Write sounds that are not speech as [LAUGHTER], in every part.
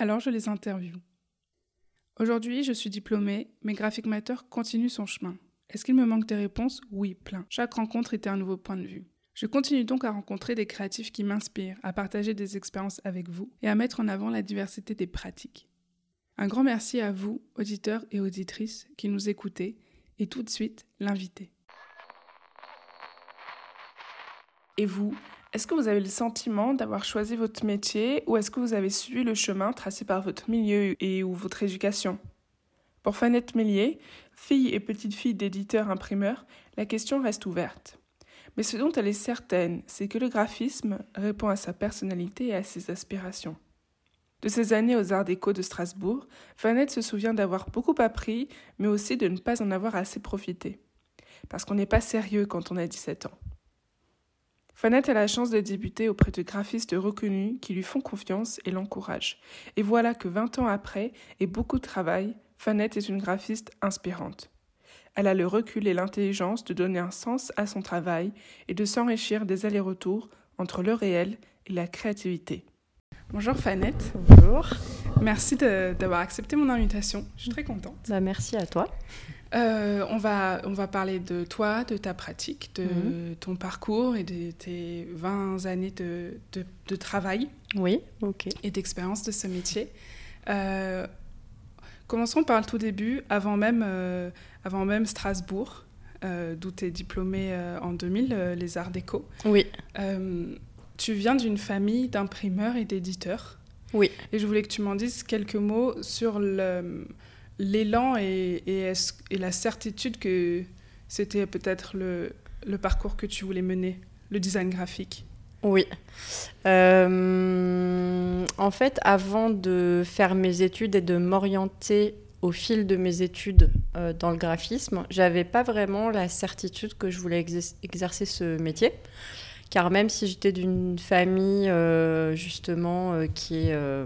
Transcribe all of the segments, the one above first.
Alors je les interviewe. Aujourd'hui, je suis diplômée, mais Graphic Matter continue son chemin. Est-ce qu'il me manque des réponses? Oui, plein. Chaque rencontre était un nouveau point de vue. Je continue donc à rencontrer des créatifs qui m'inspirent, à partager des expériences avec vous et à mettre en avant la diversité des pratiques. Un grand merci à vous, auditeurs et auditrices, qui nous écoutez, et tout de suite, l'invité. Et vous, est-ce que vous avez le sentiment d'avoir choisi votre métier ou est-ce que vous avez suivi le chemin tracé par votre milieu et ou votre éducation? Pour Fanette Mélier, fille et petite fille d'éditeur imprimeur, la question reste ouverte. Mais ce dont elle est certaine, c'est que le graphisme répond à sa personnalité et à ses aspirations. De ses années aux Arts déco de Strasbourg, Fanette se souvient d'avoir beaucoup appris, mais aussi de ne pas en avoir assez profité. Parce qu'on n'est pas sérieux quand on a 17 ans. Fanette a la chance de débuter auprès de graphistes reconnus qui lui font confiance et l'encouragent. Et voilà que 20 ans après, et beaucoup de travail, Fanette est une graphiste inspirante. Elle a le recul et l'intelligence de donner un sens à son travail et de s'enrichir des allers-retours entre le réel et la créativité. Bonjour Fanette. Bonjour. Merci d'avoir accepté mon invitation. Je suis très contente. Bah, merci à toi. Euh, on, va, on va parler de toi, de ta pratique, de mhm. ton parcours et de tes 20 années de, de, travail. Oui, ok. Et d'expérience de ce métier. Euh, commençons par le tout début, avant même, euh, avant même Strasbourg, d'où tu es diplômée en 2000, les Arts Déco. Oui. tu viens d'une famille d'imprimeurs et d'éditeurs. Oui. Et je voulais que tu m'en dises quelques mots sur le l'élan et, la certitude que c'était peut-être le, le, parcours que tu voulais mener, le design graphique? Oui. Euh, en fait, avant de faire mes études et de m'orienter au fil de mes études euh, dans le graphisme, j'avais pas vraiment la certitude que je voulais exercer ce métier car même si j'étais d'une famille euh, justement euh, qui, euh,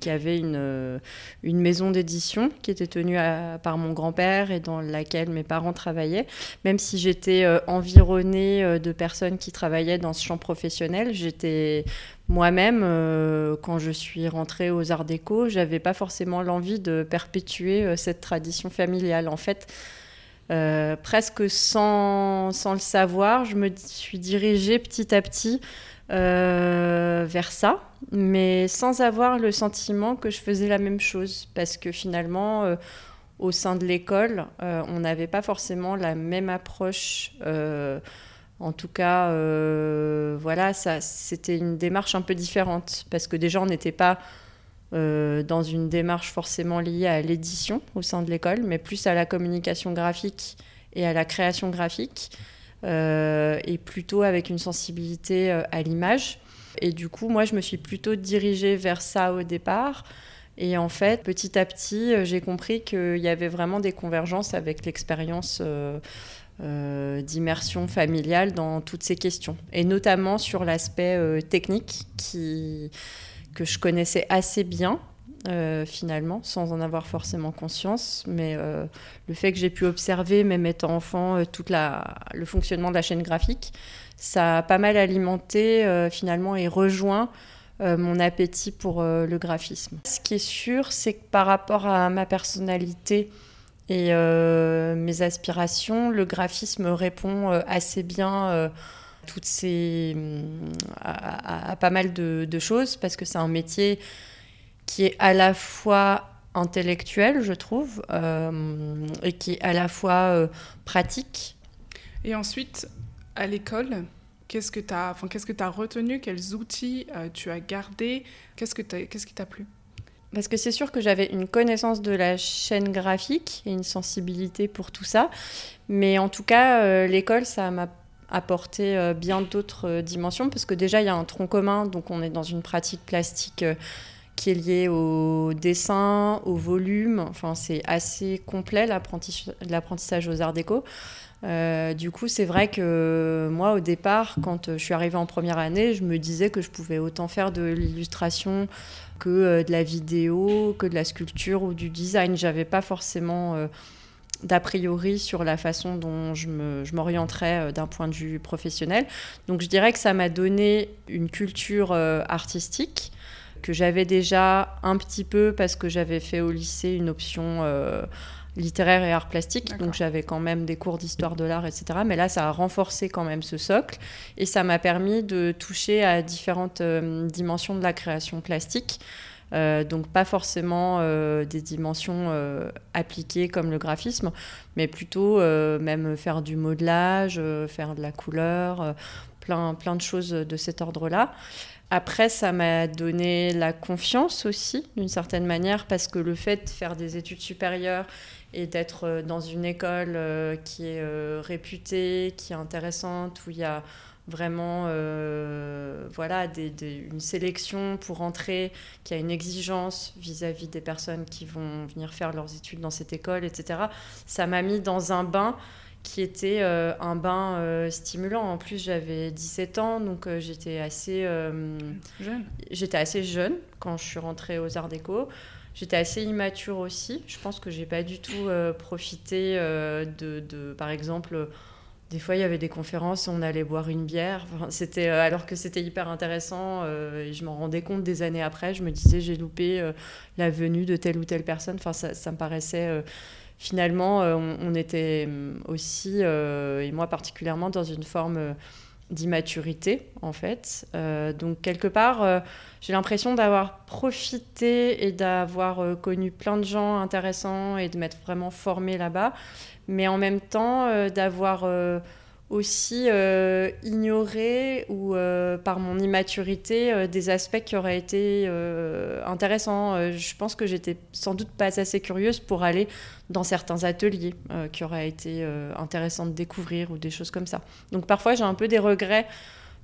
qui avait une, une maison d'édition qui était tenue par mon grand-père et dans laquelle mes parents travaillaient, même si j'étais environnée de personnes qui travaillaient dans ce champ professionnel, j'étais moi-même, quand je suis rentrée aux Arts Déco, j'avais pas forcément l'envie de perpétuer cette tradition familiale. En fait, euh, presque sans, sans, le savoir, je me suis dirigée petit à petit euh, vers ça, mais sans avoir le sentiment que je faisais la même chose, parce que finalement, euh, au sein de l'école, on n'avait pas forcément la même approche. en tout cas, voilà, ça, c'était une démarche un peu différente, parce que déjà, on n'était pas euh, dans une démarche forcément liée à l'édition au sein de l'école, mais plus à la communication graphique et à la création graphique, euh, et plutôt avec une sensibilité euh, à l'image. Et du coup, moi, je me suis plutôt dirigée vers ça au départ. Et en fait, petit à petit, j'ai compris qu'il y avait vraiment des convergences avec l'expérience d'immersion familiale dans toutes ces questions, et notamment sur l'aspect technique qui que je connaissais assez bien, euh, finalement, sans en avoir forcément conscience. Mais euh, le fait que j'ai pu observer, même étant enfant, euh, tout le fonctionnement de la chaîne graphique, ça a pas mal alimenté finalement et rejoint mon appétit pour le graphisme. Ce qui est sûr, c'est que par rapport à ma personnalité et mes aspirations, le graphisme répond assez bien toutes ces, à, pas mal de, choses parce que c'est un métier qui est à la fois intellectuel, je trouve, euh, et qui est à la fois euh, pratique. Et ensuite, à l'école, qu'est-ce que tu as, enfin, qu'est-ce que as retenu Quels outils euh, tu as gardé Qu'est-ce, que qu'est-ce qui t'a plu? Parce que c'est sûr que j'avais une connaissance de la chaîne graphique et une sensibilité pour tout ça. Mais en tout cas, l'école, ça m'a apporter euh, bien d'autres euh, dimensions, parce que déjà, il y a un tronc commun, donc on est dans une pratique plastique euh, qui est lié au dessin, au volume. Enfin, c'est assez complet l'apprentissage aux arts déco. Du coup, c'est vrai que moi, au départ, quand je suis arrivée en première année, je me disais que je pouvais autant faire de l'illustration que de la vidéo, que de la sculpture ou du design. J'avais pas forcément d'a priori sur la façon dont je m'orienterais d'un point de vue professionnel. Donc, je dirais que ça m'a donné une culture artistique que j'avais déjà un petit peu parce que j'avais fait au lycée une option littéraire et art plastique. Donc j'avais quand même des cours d'histoire de l'art, etc. Mais là, ça a renforcé quand même ce socle et ça m'a permis de toucher à différentes euh, dimensions de la création plastique. Euh, donc pas forcément euh, des dimensions appliquées comme le graphisme, mais plutôt même faire du modelage, faire de la couleur, plein, plein de choses de cet ordre-là. Après, ça m'a donné la confiance aussi, d'une certaine manière, parce que le fait de faire des études supérieures et d'être euh, dans une école euh, qui est euh, réputée, qui est intéressante, où il y a vraiment voilà, une sélection pour entrer, qui a une exigence vis-à-vis des personnes qui vont venir faire leurs études dans cette école, etc. Ça m'a mis dans un bain qui était un bain stimulant. En plus, j'avais 17 ans, donc j'étais assez jeune. J'étais assez jeune quand je suis rentrée aux Arts Déco. J'étais assez immature aussi. Je pense que j'ai pas du tout euh, profité euh, de, de, par exemple, des fois il y avait des conférences, on allait boire une bière. c'était euh, alors que c'était hyper intéressant. et je m'en rendais compte des années après. Je me disais j'ai loupé la venue de telle ou telle personne. Enfin, ça, me paraissait finalement, on, on, était aussi, et moi particulièrement, dans une forme d'immaturité en fait. Euh, donc quelque part, euh, j'ai l'impression d'avoir profité et d'avoir euh, connu plein de gens intéressants et de m'être vraiment formée là-bas, mais en même temps d'avoir aussi euh, ignorer ou euh, par mon immaturité euh, des aspects qui auraient été intéressants. je pense que j'étais sans doute pas assez curieuse pour aller dans certains ateliers qui auraient été intéressants de découvrir ou des choses comme ça. Donc parfois j'ai un peu des regrets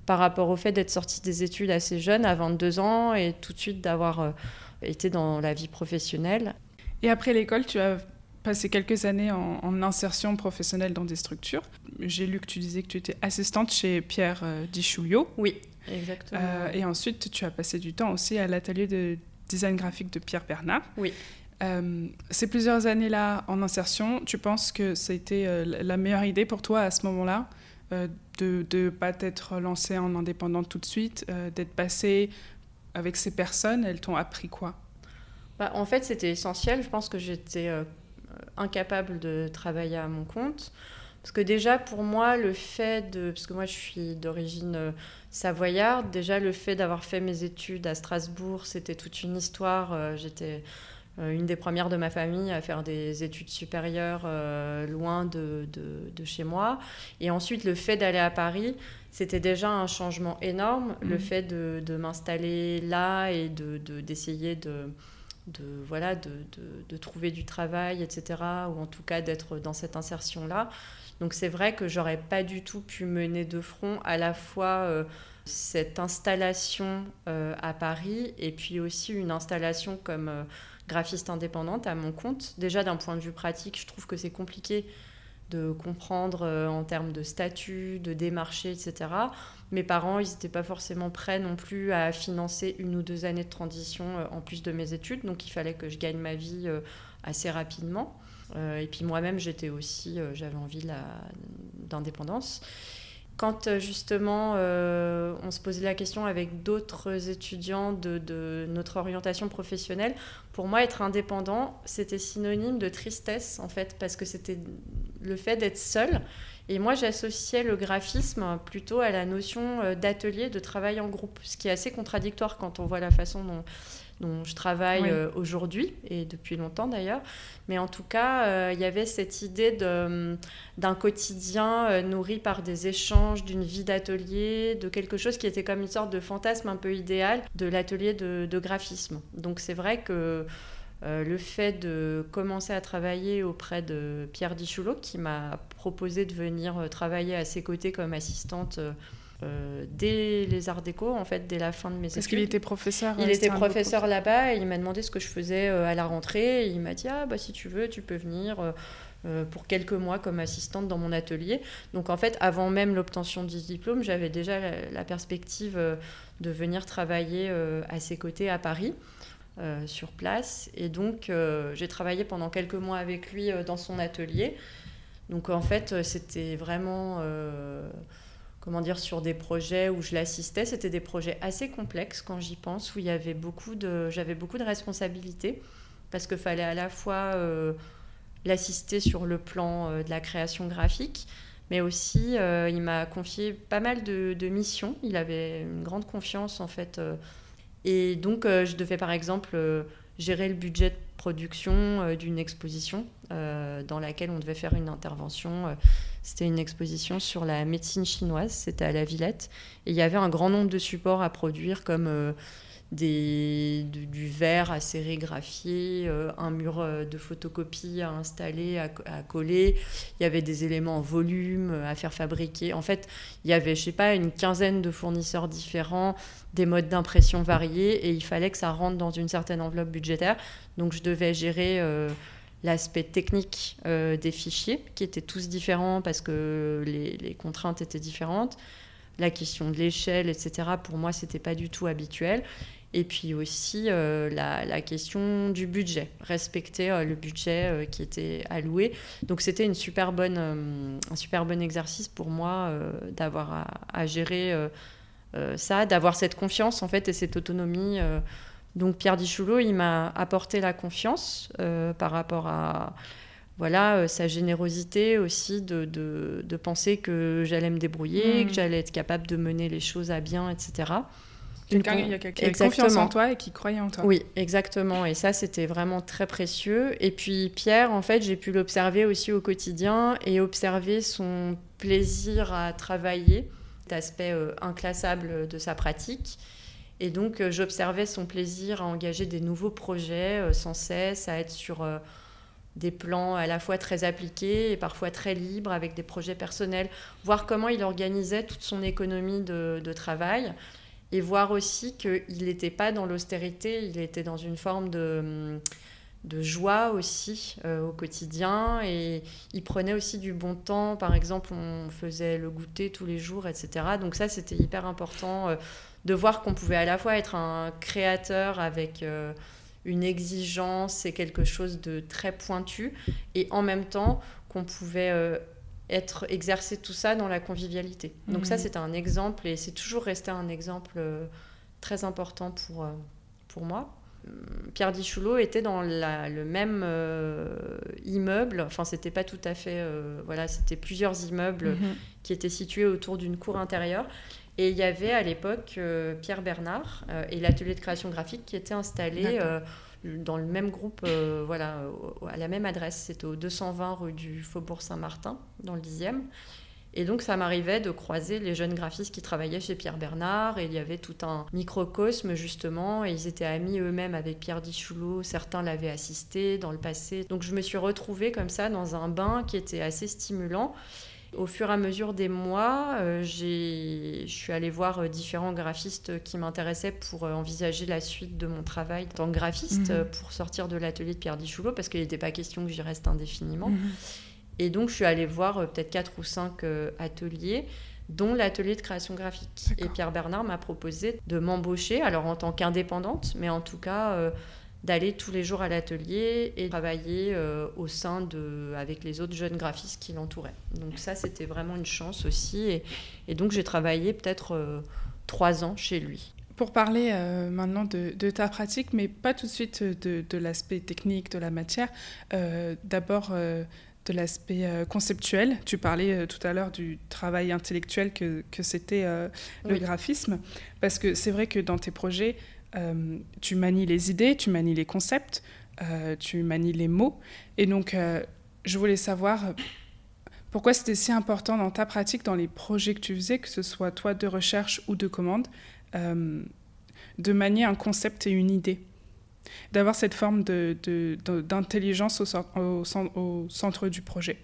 par rapport au fait d'être sortie des études assez jeune, à 22 ans, et tout de suite d'avoir été dans la vie professionnelle. Et après l'école, tu as passé quelques années en, insertion professionnelle dans des structures. J'ai lu que tu disais que tu étais assistante chez Pierre euh, Oui, exactement. Euh, et ensuite, tu as passé du temps aussi à l'atelier de design graphique de Pierre Bernard. Oui. Euh, ces plusieurs années-là en insertion, tu penses que c'était euh, la meilleure idée pour toi à ce moment-là de ne pas t'être lancée en indépendante tout de suite, d'être passée avec ces personnes? Elles t'ont appris quoi? Bah, En fait, c'était essentiel. Je pense que j'étais incapable de travailler à mon compte. Parce que déjà, pour moi, le fait de... Parce que moi, je suis d'origine euh, savoyarde. Déjà, le fait d'avoir fait mes études à Strasbourg, c'était toute une histoire. Euh, j'étais euh, une des premières de ma famille à faire des études supérieures loin de, de, chez moi. Et ensuite, le fait d'aller à Paris, c'était déjà un changement énorme. Le mmh. fait de, de m'installer là et d'essayer de de, voilà, de, de, trouver du travail, etc., ou en tout cas d'être dans cette insertion-là. Donc c'est vrai que j'aurais pas du tout pu mener de front à la fois euh, cette installation euh, à Paris et puis aussi une installation comme euh, graphiste indépendante à mon compte. Déjà d'un point de vue pratique, je trouve que c'est compliqué de comprendre en termes de statut, de démarcher, etc mes parents, ils n'étaient pas forcément prêts non plus à financer une ou deux années de transition euh, en plus de mes études. Donc il fallait que je gagne ma vie euh, assez rapidement. Euh, et puis moi-même, j'étais aussi, j'avais envie d'indépendance. Quand justement on se posait la question avec d'autres étudiants de, de, notre orientation professionnelle, pour moi être indépendant, c'était synonyme de tristesse en fait, parce que c'était le fait d'être seul et moi, j'associais le graphisme plutôt à la notion euh, d'atelier, de travail en groupe, ce qui est assez contradictoire quand on voit la façon dont, dont je travaille euh, aujourd'hui, et depuis longtemps d'ailleurs. Mais en tout cas, euh, il y avait cette idée d'un quotidien nourri par des échanges, d'une vie d'atelier, de quelque chose qui était comme une sorte de fantasme un peu idéal de l'atelier de, de, graphisme. Donc c'est vrai que euh, le fait de commencer à travailler auprès de Pierre Dichoulot, qui m'a proposé de venir euh, travailler à ses côtés comme assistante euh, dès les Arts Déco, en fait, dès la fin de mes études. Parce qu'il était professeur. Il était professeur là-bas et il m'a demandé ce que je faisais à la rentrée. Et il m'a dit ah bah si tu veux, tu peux venir. pour quelques mois comme assistante dans mon atelier. Donc en fait, avant même l'obtention du diplôme, j'avais déjà la, perspective de venir travailler à ses côtés à Paris. Euh, sur place. Et donc, euh, j'ai travaillé pendant quelques mois avec lui euh, dans son atelier. Donc, en fait, c'était vraiment, comment dire, sur des projets où je l'assistais. C'était des projets assez complexes quand j'y pense, où il y avait beaucoup de, j'avais beaucoup de responsabilités parce qu'il fallait à la fois l'assister sur le plan de la création graphique, mais aussi il m'a confié pas mal de, de, missions. Il avait une grande confiance en fait et donc, euh, je devais par exemple euh, gérer le budget de production euh, d'une exposition dans laquelle on devait faire une intervention. C'était une exposition sur la médecine chinoise, c'était à la Villette. Et il y avait un grand nombre de supports à produire comme des, du verre à sérigraphier, euh, un mur euh, de photocopie à installer, à, coller. Il y avait des éléments en volume euh, à faire fabriquer. En fait, il y avait, je sais pas, une quinzaine de fournisseurs différents, des modes d'impression variés, et il fallait que ça rentre dans une certaine enveloppe budgétaire. Donc, je devais gérer l'aspect technique des fichiers, qui étaient tous différents parce que les, contraintes étaient différentes la question de l'échelle, etc. Pour moi, c'était pas du tout habituel. Et puis aussi euh, la, question du budget, respecter euh, le budget euh, qui était alloué. Donc c'était une super bonne, un super bon exercice pour moi d'avoir à, gérer ça, d'avoir cette confiance en fait et cette autonomie. Donc Pierre Dichoulot, il m'a apporté la confiance par rapport à voilà, sa générosité aussi de, de, penser que j'allais me débrouiller, mmh. que j'allais être capable de mener les choses à bien, etc. Quelqu'un il y a qui a confiance en toi et qui croyait en toi. Oui, exactement. Et ça, c'était vraiment très précieux. Et puis Pierre, en fait, j'ai pu l'observer aussi au quotidien et observer son plaisir à travailler, l'aspect euh, inclassable de sa pratique. Et donc, euh, j'observais son plaisir à engager des nouveaux projets euh, sans cesse, à être sur des plans à la fois très appliqués et parfois très libres avec des projets personnels, voir comment il organisait toute son économie de, travail et voir aussi qu'il n'était pas dans l'austérité, il était dans une forme de, de joie aussi euh, au quotidien et il prenait aussi du bon temps. Par exemple, on faisait le goûter tous les jours, etc. Donc ça, c'était hyper important euh, de voir qu'on pouvait à la fois être un créateur avec... Euh, une exigence et quelque chose de très pointu, et en même temps qu'on pouvait être exercer tout ça dans la convivialité. Donc ça, mhm. c'est un exemple et c'est toujours resté un exemple euh, très important pour, euh, pour moi. Hum, Pierre Dichoulot était dans le même euh, immeuble, enfin c'était pas tout à fait, voilà, c'était plusieurs immeubles mhm. qui étaient situés autour d'une cour intérieure. Et il y avait à l'époque Pierre Bernard et l'atelier de création graphique qui était installé dans le même groupe, euh, voilà, à la même adresse. C'était au 220 rue du Faubourg Saint-Martin, dans le 10e. Et donc, ça m'arrivait de croiser les jeunes graphistes qui travaillaient chez Pierre Bernard. Et il y avait tout un microcosme, justement. Et ils étaient amis eux-mêmes avec Pierre Dichoulot. Certains l'avaient assisté dans le passé. Donc, je me suis retrouvée comme ça dans un bain qui était assez stimulant. Au fur et à mesure des mois, euh, je suis allée voir euh, différents graphistes qui m'intéressaient pour euh, envisager la suite de mon travail en tant que graphiste, mhm. pour sortir de l'atelier de Pierre Dichoulot, parce qu'il n'était pas question que j'y reste indéfiniment. Mhm. Et donc, je suis allée voir peut-être quatre ou cinq ateliers dont l'atelier de création graphique. Et Pierre Bernard m'a proposé de m'embaucher, alors en tant qu'indépendante, mais en tout cas d'aller tous les jours à l'atelier et travailler euh, au sein de, avec les autres jeunes graphistes qui l'entouraient. Donc ça, c'était vraiment une chance aussi. Et, donc j'ai travaillé peut-être euh, trois ans chez lui. Pour parler euh, maintenant de, ta pratique, mais pas tout de suite de, de l'aspect technique de la matière, d'abord de l'aspect conceptuel. Tu parlais tout à l'heure du travail intellectuel que, que c'était le graphisme, parce que c'est vrai que dans tes projets, euh, tu manies les idées, tu manies les concepts, euh, tu manies les mots. Et donc, euh, je voulais savoir pourquoi c'était si important dans ta pratique, dans les projets que tu faisais, que ce soit toi de recherche ou de commande, de manier un concept et une idée. D'avoir cette forme d'intelligence au, au, centre du projet.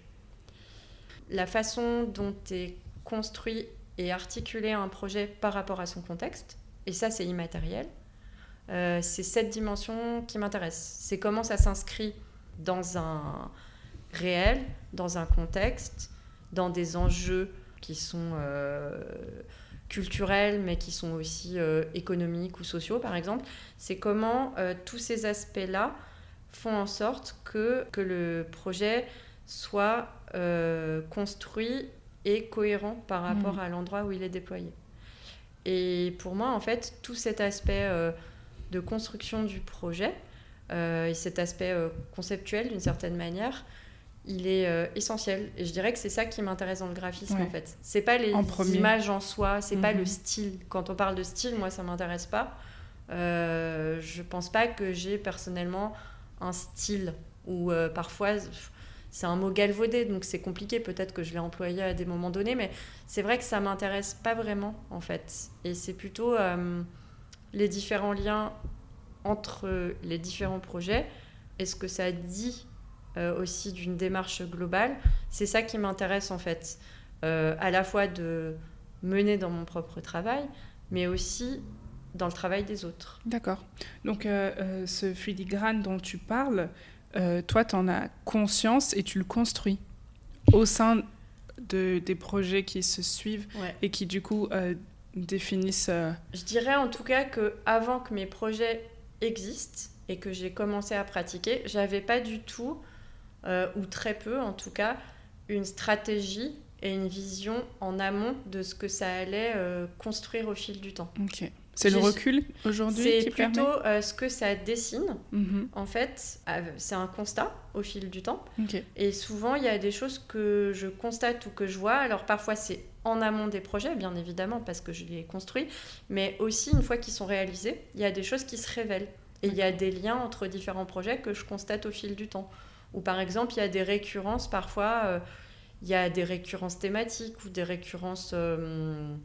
La façon dont est construit et articuler un projet par rapport à son contexte. Et ça, c'est immatériel. Euh, c'est cette dimension qui m'intéresse. C'est comment ça s'inscrit dans un réel, dans un contexte, dans des enjeux qui sont euh, culturels, mais qui sont aussi euh, économiques ou sociaux, par exemple. C'est comment tous ces aspects-là font en sorte que, que le projet soit construit et cohérent par rapport mmh. à l'endroit où il est déployé. Et pour moi, en fait, tout cet aspect de construction du projet euh, et cet aspect euh, conceptuel d'une certaine manière, il est euh, essentiel. Et je dirais que c'est ça qui m'intéresse dans le graphisme en fait. C'est pas les images en soi, c'est pas le mhm. style. Quand on parle de style, moi ça m'intéresse pas. je pense pas que j'ai personnellement un style ou parfois c'est un mot galvaudé, donc c'est compliqué. Peut-être que je l'ai employé à des moments donnés, mais c'est vrai que ça m'intéresse pas vraiment, en fait. Et c'est plutôt les différents liens entre les différents projets et ce que ça dit euh, aussi d'une démarche globale? C'est ça qui m'intéresse en fait, euh, à la fois de mener dans mon propre travail, mais aussi dans le travail des autres. D'accord. Donc euh, ce filigrane dont tu parles, toi, tu en as conscience et tu le construis au sein de, des projets qui se suivent et qui du coup définissent euh, Je dirais en tout cas que avant que mes projets existent et que j'ai commencé à pratiquer, j'avais pas du tout, euh, ou très peu en tout cas, une stratégie et une vision en amont de ce que ça allait euh, construire au fil du temps. Ok. C'est le recul aujourd'hui C'est plutôt euh, ce que ça dessine. Mhm. En fait, c'est un constat au fil du temps. Et souvent, il y a des choses que je constate ou que je vois. Alors parfois, c'est en amont des projets, bien évidemment, parce que je les construis. Mais aussi, une fois qu'ils sont réalisés, il y a des choses qui se révèlent. Et il y a des liens entre différents projets que je constate au fil du temps. Ou par exemple, il y a des récurrences parfois. Euh, il y a des récurrences thématiques ou des récurrences euh,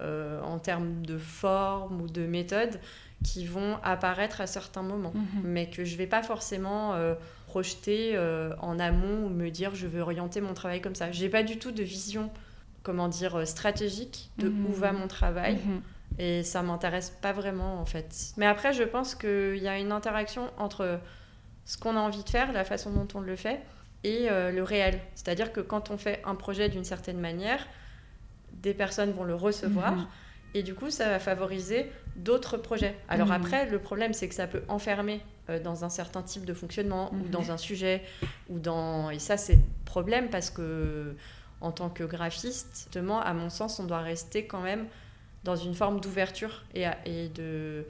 euh, en termes de forme ou de méthode qui vont apparaître à certains moments, mhm. mais que je ne vais pas forcément euh, projeter euh, en amont ou me dire je veux orienter mon travail comme ça. J'ai pas du tout de vision, comment dire, stratégique de où va mhm. mon travail. Mhm. Et ça m'intéresse pas vraiment en fait. Mais après, je pense qu'il y a une interaction entre ce qu'on a envie de faire, la façon dont on le fait, et le réel. C'est-à-dire que quand on fait un projet d'une certaine manière, des personnes vont le recevoir. Mhm. Et du coup, ça va favoriser d'autres projets. Alors mhm. après, le problème, c'est que ça peut enfermer euh, dans un certain type de fonctionnement ou mhm. dans un sujet. ou dans Et ça, c'est problème parce que, en tant que graphiste, justement, à mon sens, on doit rester quand même dans une forme d'ouverture et, et de,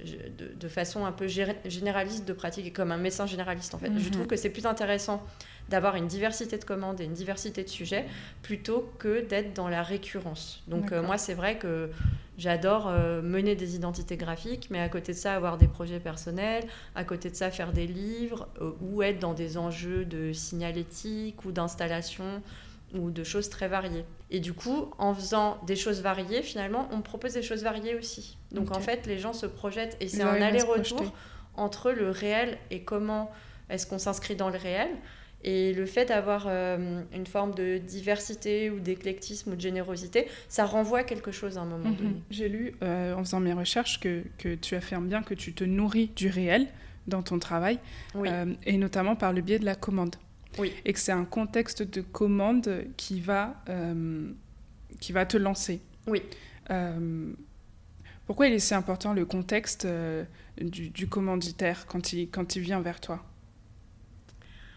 de, façon un peu généraliste de pratiquer, comme un médecin généraliste en fait. Je trouve que c'est plus intéressant d'avoir une diversité de commandes et une diversité de sujets plutôt que d'être dans la récurrence. Donc euh, moi c'est vrai que j'adore euh, mener des identités graphiques, mais à côté de ça avoir des projets personnels, à côté de ça faire des livres euh, ou être dans des enjeux de signalétique ou d'installation ou de choses très variées. Et du coup, en faisant des choses variées, finalement, on propose des choses variées aussi. Donc en fait, les gens se projettent et c'est un aller-retour entre le réel et comment est-ce qu'on s'inscrit dans le réel. Et le fait d'avoir euh, une forme de diversité ou d'éclectisme ou de générosité, ça renvoie à quelque chose à un moment mhm. donné. J'ai lu euh, en faisant mes recherches que, que, tu affirmes bien que tu te nourris du réel dans ton travail, euh, et notamment par le biais de la commande. Oui. Et que c'est un contexte de commande qui va, qui va te lancer. Oui. pourquoi il est si important le contexte du, du, commanditaire quand il, quand il vient vers toi?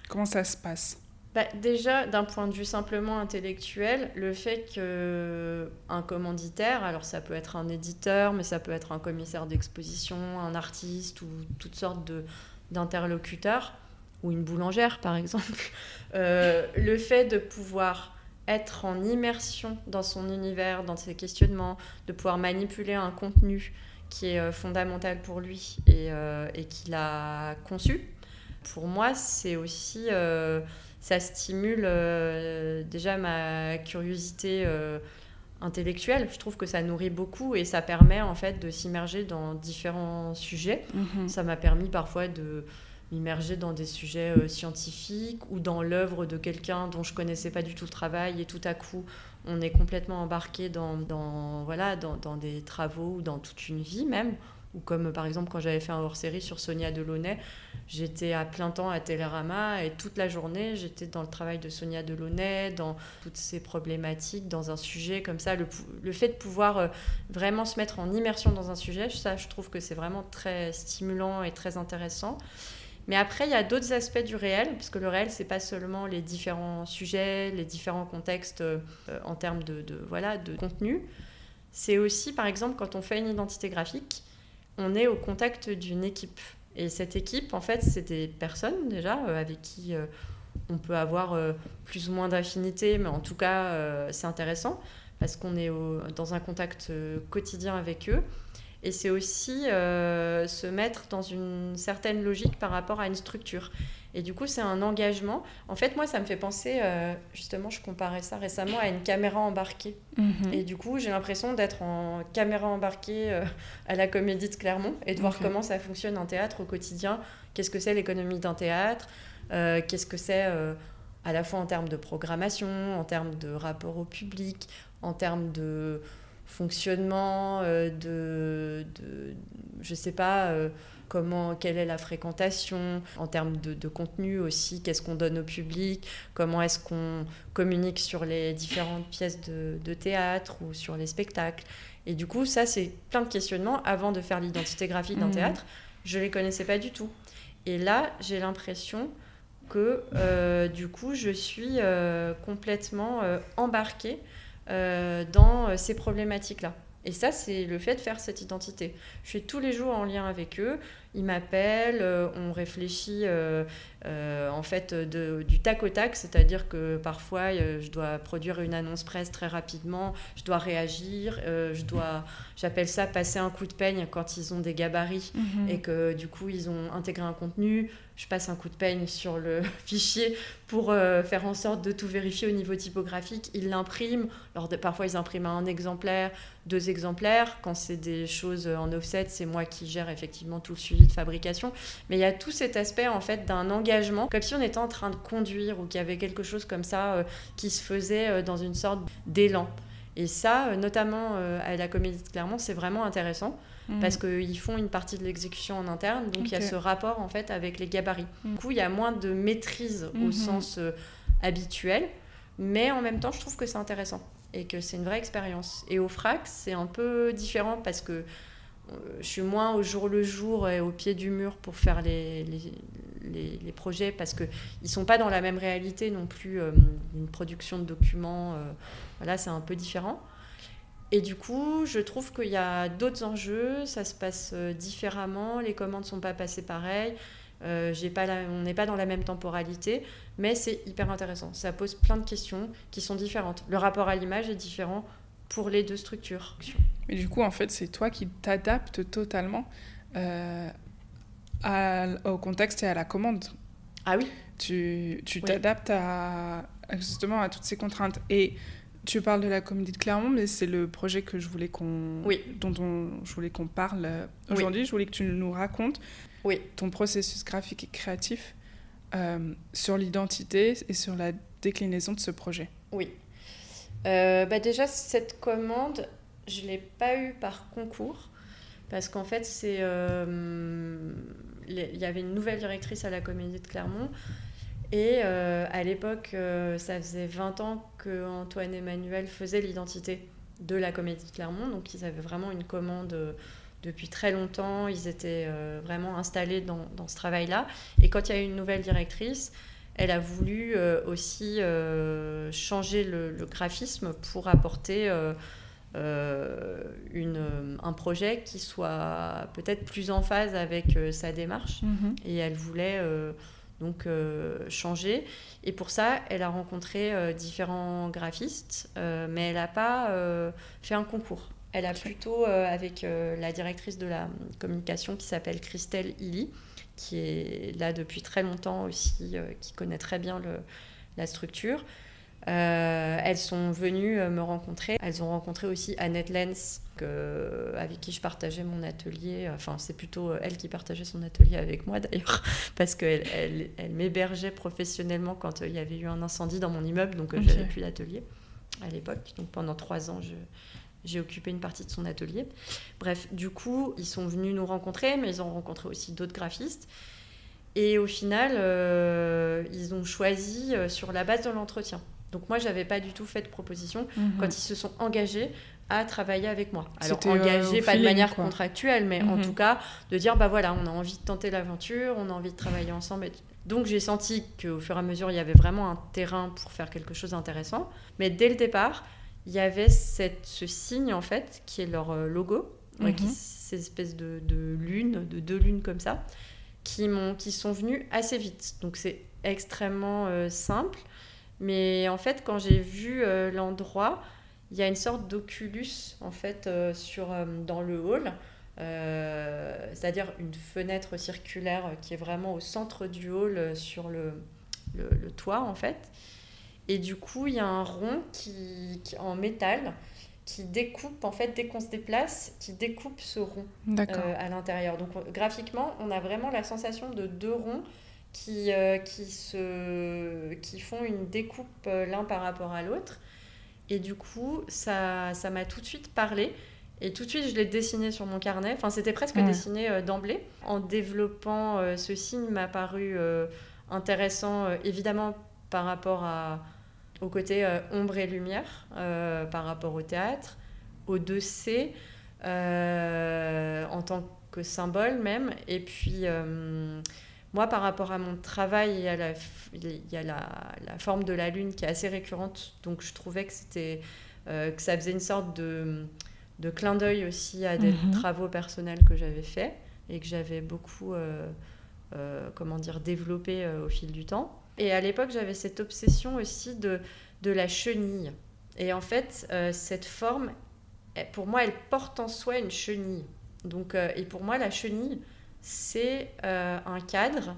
Comment ça se passe? Bah, Déjà, d'un point de vue simplement intellectuel, le fait qu'un commanditaire, alors ça peut être un éditeur, mais ça peut être un commissaire d'exposition, un artiste ou toutes sortes d'interlocuteurs, ou une boulangère par exemple, [LAUGHS] euh, le fait de pouvoir être en immersion dans son univers, dans ses questionnements, de pouvoir manipuler un contenu qui est euh, fondamental pour lui et, euh, et qu'il a conçu, pour moi, c'est aussi. Euh, ça stimule euh, déjà ma curiosité euh, intellectuelle. Je trouve que ça nourrit beaucoup et ça permet en fait de s'immerger dans différents sujets. Mhm. Ça m'a permis parfois de m'immerger dans des sujets scientifiques ou dans l'œuvre de quelqu'un dont je connaissais pas du tout le travail et tout à coup on est complètement embarqué dans, dans voilà, dans, dans, des travaux ou dans toute une vie même. Ou comme par exemple quand j'avais fait un hors-série sur Sonia Delaunay, j'étais à plein temps à Télérama et toute la journée j'étais dans le travail de Sonia Delaunay, dans toutes ces problématiques, dans un sujet comme ça. Le, le fait de pouvoir euh, vraiment se mettre en immersion dans un sujet, ça je trouve que c'est vraiment très stimulant et très intéressant. Mais après, il y a d'autres aspects du réel, parce que le réel, c'est pas seulement les différents sujets, les différents contextes euh, en termes de, voilà, de contenu. C'est aussi, par exemple, quand on fait une identité graphique, on est au contact d'une équipe. Et cette équipe, en fait, c'est des personnes déjà euh, avec qui euh, on peut avoir plus ou moins d'affinité, mais en tout cas, c'est intéressant parce qu'on est dans un contact quotidien avec eux. Et c'est aussi euh, se mettre dans une certaine logique par rapport à une structure. Et du coup, c'est un engagement. En fait, moi, ça me fait penser, euh, justement, je comparais ça récemment à une caméra embarquée. Mhm. Et du coup, j'ai l'impression d'être en caméra embarquée euh, à la Comédie de Clermont et de voir comment ça fonctionne un théâtre au quotidien. Qu'est-ce que c'est l'économie d'un théâtre Qu'est-ce que c'est à la fois en termes de programmation, en termes de rapport au public, en termes de fonctionnement, euh, de, de, je sais pas, euh, comment, quelle est la fréquentation, en termes de, contenu aussi, qu'est-ce qu'on donne au public, comment est-ce qu'on communique sur les différentes pièces de, théâtre ou sur les spectacles. Et du coup, ça, c'est plein de questionnements. Avant de faire l'identité graphique d'un mmh. théâtre, je les connaissais pas du tout. Et là, j'ai l'impression que euh, du coup, je suis complètement embarquée euh, dans euh, ces problématiques-là. Et ça, c'est le fait de faire cette identité. Je suis tous les jours en lien avec eux. Ils m'appellent, euh, on réfléchit en fait du tac au tac, c'est-à-dire que parfois je dois produire une annonce presse très rapidement, je dois réagir, je dois, j'appelle ça passer un coup de peigne quand ils ont des gabarits mhm. et que du coup ils ont intégré un contenu je passe un coup de peigne sur le [LAUGHS] fichier pour euh, faire en sorte de tout vérifier au niveau typographique. Ils l'impriment. parfois, ils impriment un exemplaire, deux exemplaires. Quand c'est des choses en offset, c'est moi qui gère effectivement tout le suivi de fabrication. Mais il y a tout cet aspect en fait d'un engagement, comme si on était en train de conduire ou qu'il y avait quelque chose comme ça euh, qui se faisait euh, dans une sorte d'élan. Et ça, notamment à la Comédie de Clermont, c'est vraiment intéressant. Mm. parce qu'ils font une partie de l'exécution en interne. Donc il y a ce rapport en fait avec les gabarits. Mm. Du coup, il y a moins de maîtrise au mm-hmm. sens euh, habituel, mais en même temps, je trouve que c'est intéressant et que c'est une vraie expérience. Et au FRAC, c'est un peu différent parce que euh, je suis moins au jour le jour et au pied du mur pour faire les, les, les, projets parce qu'ils ne sont pas dans la même réalité non plus. Euh, une production de documents, voilà, c'est un peu différent. Et du coup, je trouve qu'il y a d'autres enjeux, ça se passe euh, différemment, les commandes ne sont pas passées pareil, euh, pas on n'est pas dans la même temporalité, mais c'est hyper intéressant. Ça pose plein de questions qui sont différentes. Le rapport à l'image est différent pour les deux structures. Mais du coup, en fait, c'est toi qui t'adaptes totalement euh, au contexte et à la commande. Ah oui Tu t'adaptes à, justement à toutes ces contraintes. Et tu parles de la comédie de Clermont, mais c'est le projet que je voulais qu'on, dont on, je voulais qu'on parle euh, aujourd'hui. Je voulais que tu nous racontes oui. ton processus graphique et créatif euh, sur l'identité et sur la déclinaison de ce projet. Oui. Euh, bah déjà, cette commande, je ne l'ai pas eue par concours, parce qu'en fait, c'est, il y avait une nouvelle directrice à la Comédie de Clermont et euh, à l'époque, euh, ça faisait 20 ans que Antoine Emmanuel faisait l'identité de la Comédie de Clermont. Donc ils avaient vraiment une commande euh, depuis très longtemps. Ils étaient vraiment installés dans, dans ce travail-là. Et quand il y a eu une nouvelle directrice, elle a voulu aussi changer le, le, graphisme pour apporter une, un projet qui soit peut-être plus en phase avec sa démarche. Mm-hmm. Et elle voulait donc euh, changer. Et pour ça, elle a rencontré euh, différents graphistes, euh, mais elle n'a pas fait un concours. Elle a plutôt, avec la directrice de la communication qui s'appelle Christelle Illy, qui est là depuis très longtemps aussi, qui connaît très bien le, la structure. Elles sont venues me rencontrer. Elles ont rencontré aussi Annette Lenz, avec qui je partageais mon atelier. Enfin, c'est plutôt euh, elle qui partageait son atelier avec moi d'ailleurs, [LAUGHS] parce qu'elle elle, elle m'hébergeait professionnellement quand euh, il y avait eu un incendie dans mon immeuble, donc euh, j'avais plus l'atelier. à l'époque. Donc pendant trois ans, j'ai occupé une partie de son atelier. Bref, du coup, ils sont venus nous rencontrer, mais ils ont rencontré aussi d'autres graphistes. Et au final, euh, ils ont choisi euh, sur la base de l'entretien. Donc moi, j'avais pas du tout fait de proposition mhm. quand ils se sont engagés à travailler avec moi. Alors euh, engagés, pas de manière contractuelle, mais en mhm. tout cas de dire bah voilà, on a envie de tenter l'aventure, on a envie de travailler ensemble. Donc j'ai senti qu'au fur et à mesure, il y avait vraiment un terrain pour faire quelque chose d'intéressant. Mais dès le départ, il y avait cette, ce signe en fait qui est leur logo, mm qui, ces espèces de, de lunes, de deux lunes comme ça qui, qui sont venus assez vite. Donc c'est extrêmement euh, simple. Mais en fait, quand j'ai vu euh, l'endroit, il y a une sorte d'oculus en fait euh, sur, dans le hall. c'est-à-dire une fenêtre circulaire qui est vraiment au centre du hall sur le, le, toit en fait. Et du coup, il y a un rond qui, qui en métal qui découpe, en fait, dès qu'on se déplace, qui découpe ce rond euh, à l'intérieur. Donc graphiquement, on a vraiment la sensation de deux ronds qui, euh, qui, se, qui font une découpe euh, l'un par rapport à l'autre. Et du coup, ça ça m'a tout de suite parlé. Et tout de suite, je l'ai dessiné sur mon carnet. Enfin, c'était presque dessiné d'emblée. En développant ce signe m'a paru intéressant, évidemment, par rapport à, au côté euh, ombre et lumière euh, par rapport au théâtre, au 2C euh, en tant que symbole même. Et puis, moi, par rapport à mon travail, il y a, la, il y a la, la, forme de la lune qui est assez récurrente. Donc, je trouvais que, c'était, que ça faisait une sorte de, de clin d'œil aussi à des mhm. travaux personnels que j'avais faits et que j'avais beaucoup, comment dire, développé au fil du temps. Et à l'époque, j'avais cette obsession aussi de, de la chenille. Et en fait, euh, cette forme, pour moi, elle porte en soi une chenille. Donc, euh, et pour moi, la chenille, c'est euh, un cadre,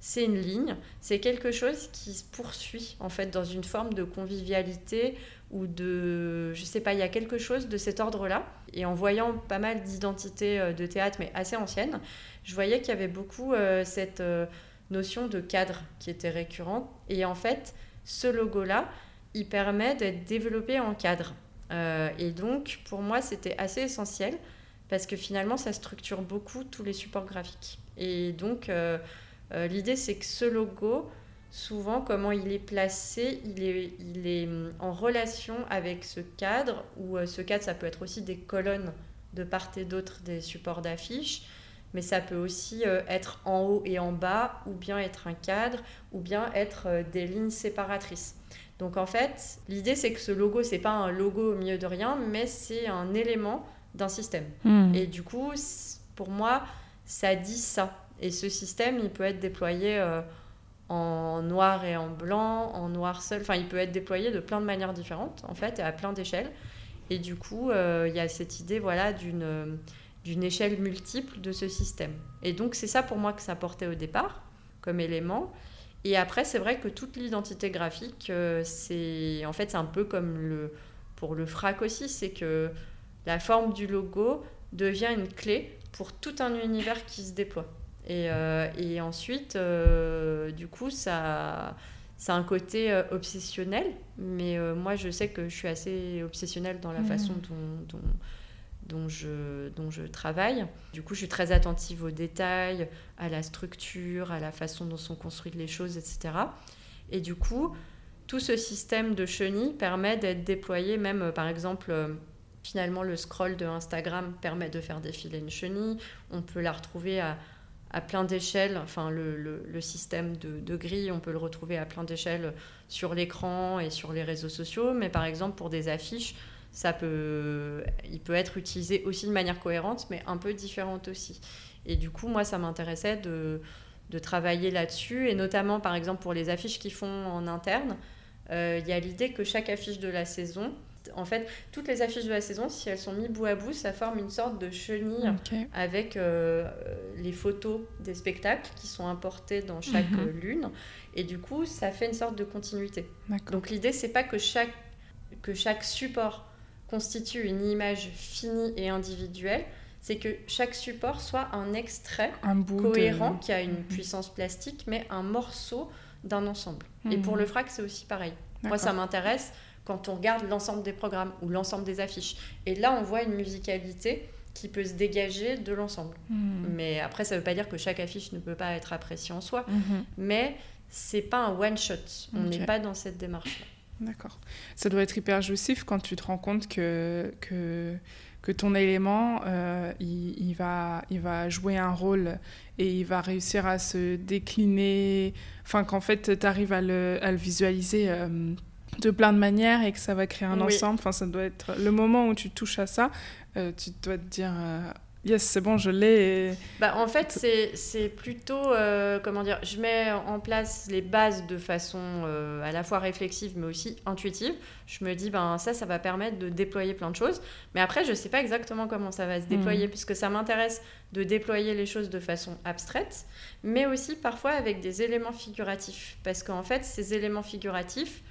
c'est une ligne, c'est quelque chose qui se poursuit en fait dans une forme de convivialité ou de, je sais pas, il y a quelque chose de cet ordre-là. Et en voyant pas mal d'identités de théâtre, mais assez anciennes, je voyais qu'il y avait beaucoup cette notion de cadre qui était récurrente. Et en fait, ce logo-là, il permet d'être développé en cadre. Euh, et donc, pour moi, c'était assez essentiel parce que finalement, ça structure beaucoup tous les supports graphiques. Et donc, euh, euh, l'idée, c'est que ce logo, souvent, comment il est placé, il est, il est hum, en relation avec ce cadre, ou ce cadre, ça peut être aussi des colonnes de part et d'autre des supports d'affiches mais ça peut aussi euh, être en haut et en bas, ou bien être un cadre, ou bien être euh, des lignes séparatrices. Donc en fait, l'idée c'est que ce logo, c'est pas un logo au milieu de rien, mais c'est un élément d'un système. Hmm. Et du coup, pour moi, ça dit ça. Et ce système, il peut être déployé euh, en noir et en blanc, en noir seul. Enfin, il peut être déployé de plein de manières différentes, en fait, et à plein d'échelles. Et du coup, il y a cette idée, voilà, d'une d'une échelle multiple de ce système. Et donc c'est ça pour moi que ça portait au départ comme élément. Et après c'est vrai que toute l'identité graphique, euh, c'est en fait c'est un peu comme le pour le frac aussi, c'est que la forme du logo devient une clé pour tout un univers qui se déploie. Et, euh, et ensuite, euh, du coup, ça, ça a un côté obsessionnel, mais moi je sais que je suis assez obsessionnelle dans la mmh. façon dont, dont dont je, dont je travaille. Du coup, je suis très attentive aux détails, à la structure, à la façon dont sont construites les choses, etc. Et du coup, tout ce système de chenilles permet d'être déployé, même euh, par exemple, euh, finalement, le scroll de Instagram permet de faire défiler une chenille. On peut la retrouver à, à plein d'échelles, enfin le, le, système de, de, grille, on peut le retrouver à plein d'échelles sur l'écran et sur les réseaux sociaux, mais par exemple pour des affiches, ça peut, il peut être utilisé aussi de manière cohérente, mais un peu différente aussi. Et du coup, moi, ça m'intéressait de, de, travailler là-dessus, et notamment, par exemple, pour les affiches qu'ils font en interne, euh, il y a l'idée que chaque affiche de la saison, en fait, toutes les affiches de la saison, si elles sont mises bout à bout, ça forme une sorte de chenille avec euh, les photos des spectacles qui sont importées dans chaque mhm. lune. Et du coup, ça fait une sorte de continuité. Donc l'idée, c'est pas que chaque, que chaque support constitue une image finie et individuelle, c'est que chaque support soit un extrait cohérent qui a une mhm. puissance plastique, mais un morceau d'un ensemble. Et pour mhm. le frac, c'est aussi pareil. Moi, ça m'intéresse quand on regarde l'ensemble des programmes ou l'ensemble des affiches. Et là, on voit une musicalité qui peut se dégager de l'ensemble. Hmm. Mais après, ça ne veut pas dire que chaque affiche ne peut pas être appréciée en soi. Mhm. Mais c'est pas un one shot. On n'est pas dans cette démarche-là. D'accord. Ça doit être hyper jouissif quand tu te rends compte que, que, que ton élément, euh, il, il va, il va jouer un rôle et il va réussir à se décliner. Enfin, qu'en fait, tu arrives à le, à le visualiser euh, de plein de manières et que ça va créer un Oui. ensemble. Enfin, ça doit être le moment où tu touches à ça, euh, tu dois te dire euh, yes, c'est bon, je l'ai. et- Bah, en fait, c'est plutôt, euh, comment dire, je mets en place les bases de façon euh, à la fois réflexive mais aussi intuitive. Je me dis, ben ça, ça va permettre de déployer plein de choses. Mais après, je sais pas exactement comment ça va se déployer, puisque ça m'intéresse de déployer les choses de façon abstraite, mais aussi parfois avec des éléments figuratifs. Parce qu'en fait, ces éléments figuratifs,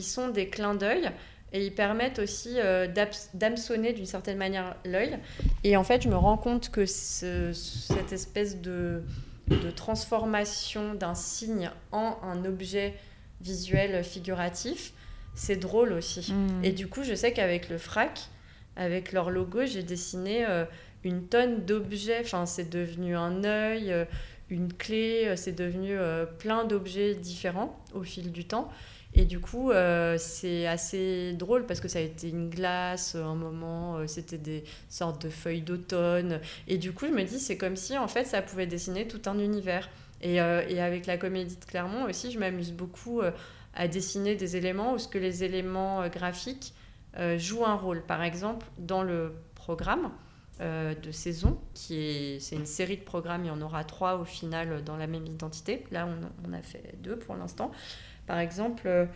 ils sont des clins d'œil. Et ils permettent aussi euh, d'hameçonner d'une certaine manière l'œil. Et en fait, je me rends compte que ce- cette espèce de, de transformation d'un signe en un objet visuel figuratif, c'est drôle aussi. Mm. Et du coup, je sais qu'avec le FRAC, avec leur logo, j'ai dessiné euh, une tonne d'objets. Enfin, c'est devenu un œil, euh, une clé, euh, c'est devenu euh, plein d'objets différents au fil du temps. Et du coup, euh, c'est assez drôle parce que ça a été une glace, euh, un moment, euh, c'était des sortes de feuilles d'automne. Et du coup, je me dis, c'est comme si en fait, ça pouvait dessiner tout un univers. Et, et avec la comédie de Clermont aussi, je m'amuse beaucoup à dessiner des éléments où ce que les éléments graphiques jouent un rôle. Par exemple, dans le programme euh, de saison, qui est, c'est une série de programmes, il y en aura trois au final dans la même identité. Là, on, on a fait deux pour l'instant. Par exemple, euh,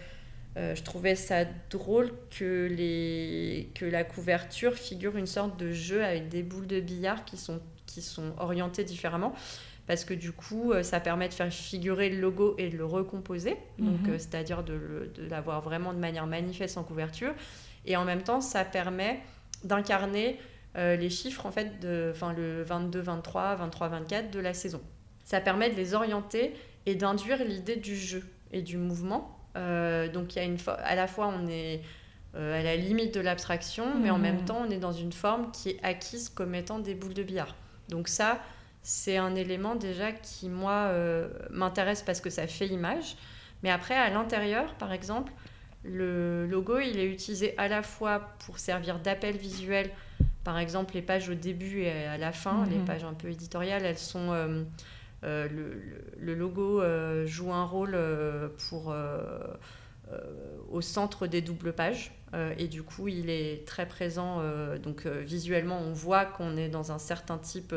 euh, je trouvais ça drôle que, les, que la couverture figure une sorte de jeu avec des boules de billard qui sont, qui sont orientées différemment. Parce que du coup, ça permet de faire figurer le logo et de le recomposer. Donc, Mhm. c'est-à-dire de, de l'avoir vraiment de manière manifeste en couverture. Et en même temps, ça permet d'incarner euh, les chiffres, en fait, de, enfin, le 22, 23, 23, 24 de la saison. Ça permet de les orienter et d'induire l'idée du jeu et du mouvement. Euh, donc, il y a une à la fois, on est euh, à la limite de l'abstraction, mais en Mhm. même temps, on est dans une forme qui est acquise comme étant des boules de billard. Donc, ça, c'est un élément déjà qui, moi, m'intéresse parce que ça fait image. Mais après, à l'intérieur, par exemple, le logo, il est utilisé à la fois pour servir d'appel visuel. Par exemple, les pages au début et à la fin, Mhm. les pages un peu éditoriales, elles sont... euh, euh, le, logo euh, joue un rôle pour, au centre des doubles pages. Et du coup, il est très présent. donc, visuellement, on voit qu'on est dans un certain type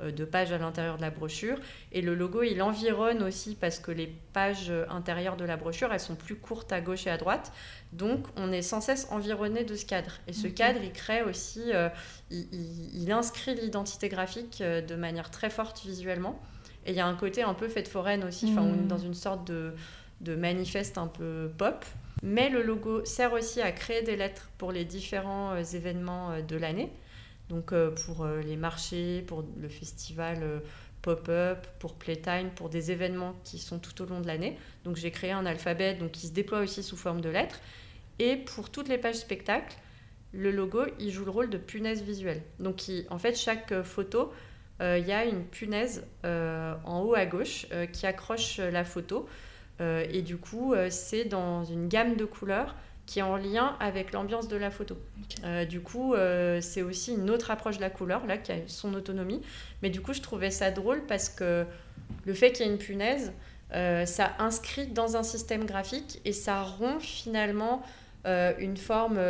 de page à l'intérieur de la brochure. Et le logo, il environne aussi parce que les pages intérieures de la brochure, elles sont plus courtes à gauche et à droite. Donc, on est sans cesse environné de ce cadre. Et ce cadre, il crée aussi, euh, il, il- il inscrit l'identité graphique euh, de manière très forte visuellement. Et il y a un côté un peu fête foraine aussi, enfin, on est Mhm. dans une sorte de, de manifeste un peu pop. Mais le logo sert aussi à créer des lettres pour les différents euh, événements euh, de l'année. Donc euh, pour euh, les marchés, pour le festival euh, pop-up, pour Playtime, pour des événements qui sont tout au long de l'année. Donc j'ai créé un alphabet donc, qui se déploie aussi sous forme de lettres. Et pour toutes les pages spectacle, le logo, il joue le rôle de punaise visuelle. Donc en fait, chaque photo, il y a une punaise en haut à gauche qui accroche la photo. Et du coup, c'est dans une gamme de couleurs qui est en lien avec l'ambiance de la photo. Euh, du coup, euh, c'est aussi une autre approche de la couleur, là, qui a son autonomie. Mais du coup, je trouvais ça drôle parce que le fait qu'il y ait une punaise, euh, ça inscrit dans un système graphique et ça rompt finalement une forme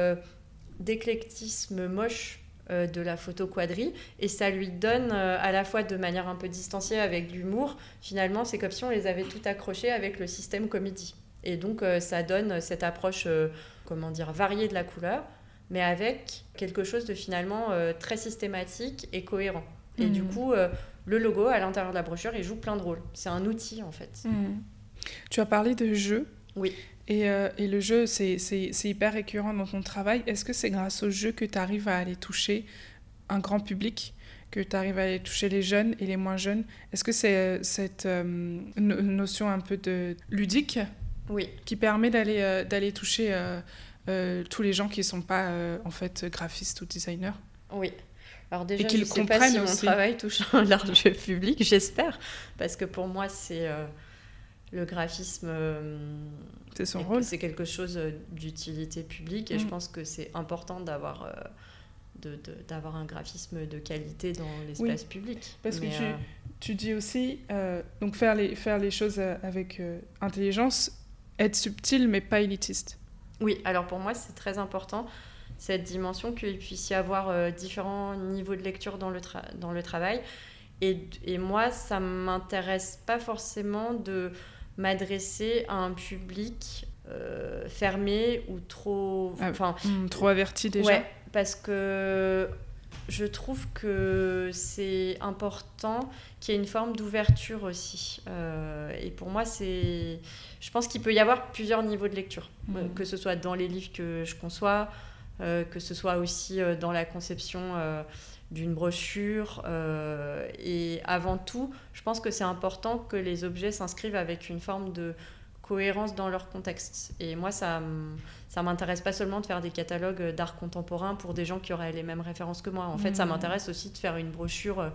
d'éclectisme moche de la photo quadri et ça lui donne à la fois de manière un peu distanciée avec l'humour, finalement c'est comme si on les avait tout accrochés avec le système comédie. Et donc euh, ça donne cette approche, euh, comment dire, variée de la couleur, mais avec quelque chose de finalement euh, très systématique et cohérent. Et du coup, euh, le logo à l'intérieur de la brochure, il joue plein de rôles. C'est un outil en fait. Mhm. Tu as parlé de jeu. Oui. Et, euh, et le jeu, c'est hyper récurrent dans ton travail. Est-ce que c'est grâce au jeu que tu arrives à aller toucher un grand public, que tu arrives à aller toucher les jeunes et les moins jeunes? Est-ce que c'est euh, cette euh, no- notion un peu de ludique? Oui. qui permet d'aller euh, d'aller toucher euh, tous les gens qui ne sont pas en fait graphistes ou designers. Oui. Alors déjà, je ne sais pas si mon travail touche [LAUGHS] un large public, j'espère, parce que pour moi, c'est le graphisme. c'est son rôle. C'est quelque chose d'utilité publique, et je mm. pense que c'est important d'avoir d'avoir un graphisme de qualité dans l'espace public. Parce que tu, euh, tu, dis aussi, euh, donc faire les, faire les choses euh, avec intelligence, être subtil mais pas élitiste. Oui, alors pour moi c'est très important cette dimension qu'il puisse y avoir différents niveaux de lecture dans le, dans le travail. Et, et moi, ça m'intéresse pas forcément de m'adresser à un public fermé ou trop... Ah, enfin, hmm, trop averti déjà parce que je trouve que c'est important qu'il y ait une forme d'ouverture aussi. Euh, et pour moi, c'est, je pense qu'il peut y avoir plusieurs niveaux de lecture, mmh. euh, que ce soit dans les livres que je conçois, euh, que ce soit aussi dans la conception d'une brochure. et avant tout, je pense que c'est important que les objets s'inscrivent avec une forme de cohérence dans leur contexte. Et moi, ça, ça m'intéresse pas seulement de faire des catalogues d'art contemporain pour des gens qui auraient les mêmes références que moi. En fait, ça mmh. m'intéresse aussi de faire une brochure euh,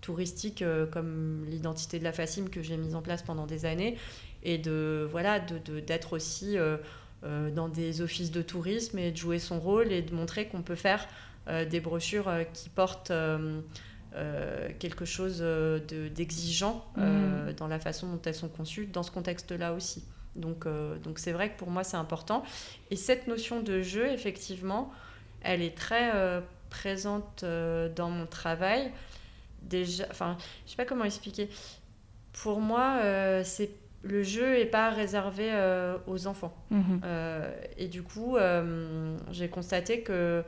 touristique euh, comme l'identité de la FACIM que j'ai mise en place pendant des années et de voilà de, d'être aussi euh, dans des offices de tourisme et de jouer son rôle et de montrer qu'on peut faire des brochures qui portent quelque chose de, d'exigeant mmh. dans la façon dont elles sont conçues dans ce contexte-là aussi. Donc, euh, donc c'est vrai que pour moi, c'est important. Et cette notion de jeu, effectivement, elle est très euh, présente euh, dans mon travail. Déjà, enfin, je sais pas comment expliquer. Pour moi, c'est le jeu n'est pas réservé aux enfants. Mhm. et du coup, j'ai constaté que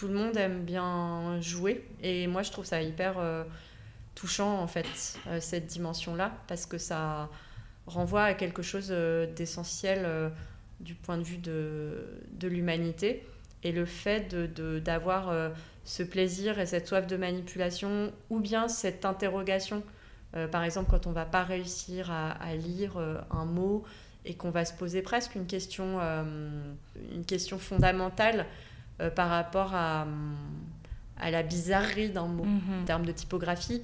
tout le monde aime bien jouer. Et moi, je trouve ça hyper touchant, en fait, cette dimension-là, parce que ça renvoie à quelque chose euh, d'essentiel euh, du point de vue de, de l'humanité. Et le fait d'avoir de, euh, ce plaisir et cette soif de manipulation, ou bien cette interrogation, par exemple quand on va pas réussir à, à lire un mot et qu'on va se poser presque une question, une question fondamentale par rapport à, à la bizarrerie d'un mot mm-hmm. en termes de typographie,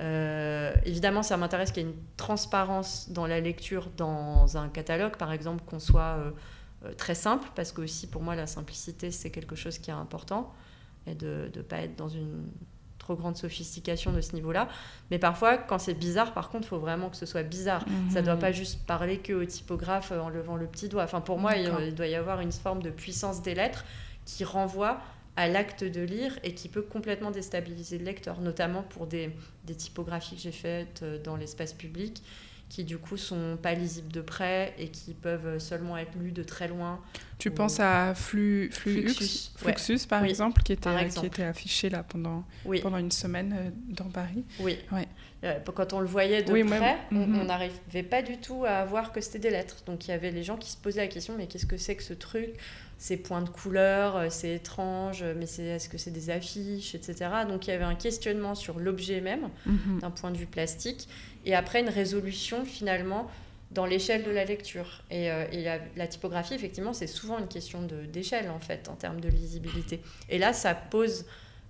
euh, évidemment, ça m'intéresse qu'il y ait une transparence dans la lecture dans un catalogue, par exemple, qu'on soit euh, euh, très simple, parce que aussi pour moi, la simplicité, c'est quelque chose qui est important, et de ne pas être dans une trop grande sophistication de ce niveau-là. Mais parfois, quand c'est bizarre, par contre, il faut vraiment que ce soit bizarre. Ça ne doit mhm. pas juste parler que au typographe en levant le petit doigt. Enfin, pour moi, il, doit y avoir une forme de puissance des lettres qui renvoie à l'acte de lire et qui peut complètement déstabiliser le lecteur, notamment pour des, des typographies que j'ai faites euh, dans l'espace public qui du coup sont pas lisibles de près et qui peuvent seulement être lus de très loin. Tu penses à Flux, Fluxus, Fluxus par, exemple, qui était, qui était affiché là pendant, pendant une semaine euh, dans Paris. Oui. Ouais. Euh, quand on le voyait de près, mhm. on n'arrivait pas du tout à voir que c'était des lettres. Donc il y avait les gens qui se posaient la question mais qu'est-ce que c'est que ce truc? Ces points de couleur, euh, c'est étrange, mais c'est, est-ce que c'est des affiches, etc. Donc il y avait un questionnement sur l'objet même, mhm. d'un point de vue plastique, et après une résolution finalement dans l'échelle de la lecture. Et, euh, et la, typographie, effectivement, c'est souvent une question de, d'échelle, en fait, en termes de lisibilité. Et là, ça pose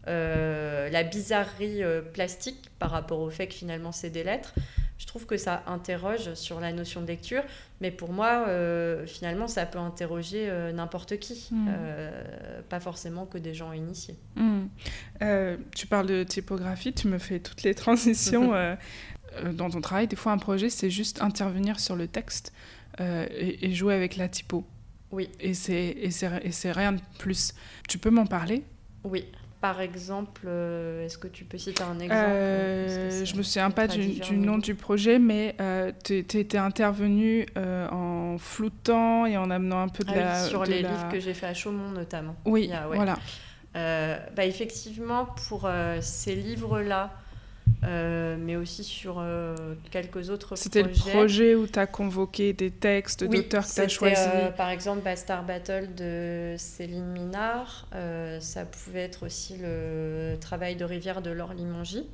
euh, la bizarrerie plastique par rapport au fait que finalement, c'est des lettres je trouve que ça interroge sur la notion de lecture, mais pour moi, euh, finalement, ça peut interroger euh, n'importe qui, mm. euh, pas forcément que des gens initiés. Mm. tu parles de typographie, tu me fais toutes les transitions [LAUGHS] dans ton travail. Des fois, un projet, c'est juste intervenir sur le texte et, et, jouer avec la typo. Oui. Et c'est rien de plus. Tu peux m'en parler? Oui par exemple euh, Est-ce que tu peux citer un exemple euh, Je me souviens pas du, nom du projet, mais euh, tu étais intervenu euh, en floutant et en amenant un peu de ah la... sur les livres que j'ai fait à Chaumont notamment. Oui, voilà. bah, effectivement, pour ces livres-là, euh, mais aussi sur euh, quelques autres projets. C'était le projet où tu as convoqué des textes d'auteurs que tu as choisis euh, Par exemple, Bastard Battle de Céline Minard. ça pouvait être aussi le travail de Rivière de Laure Limongi.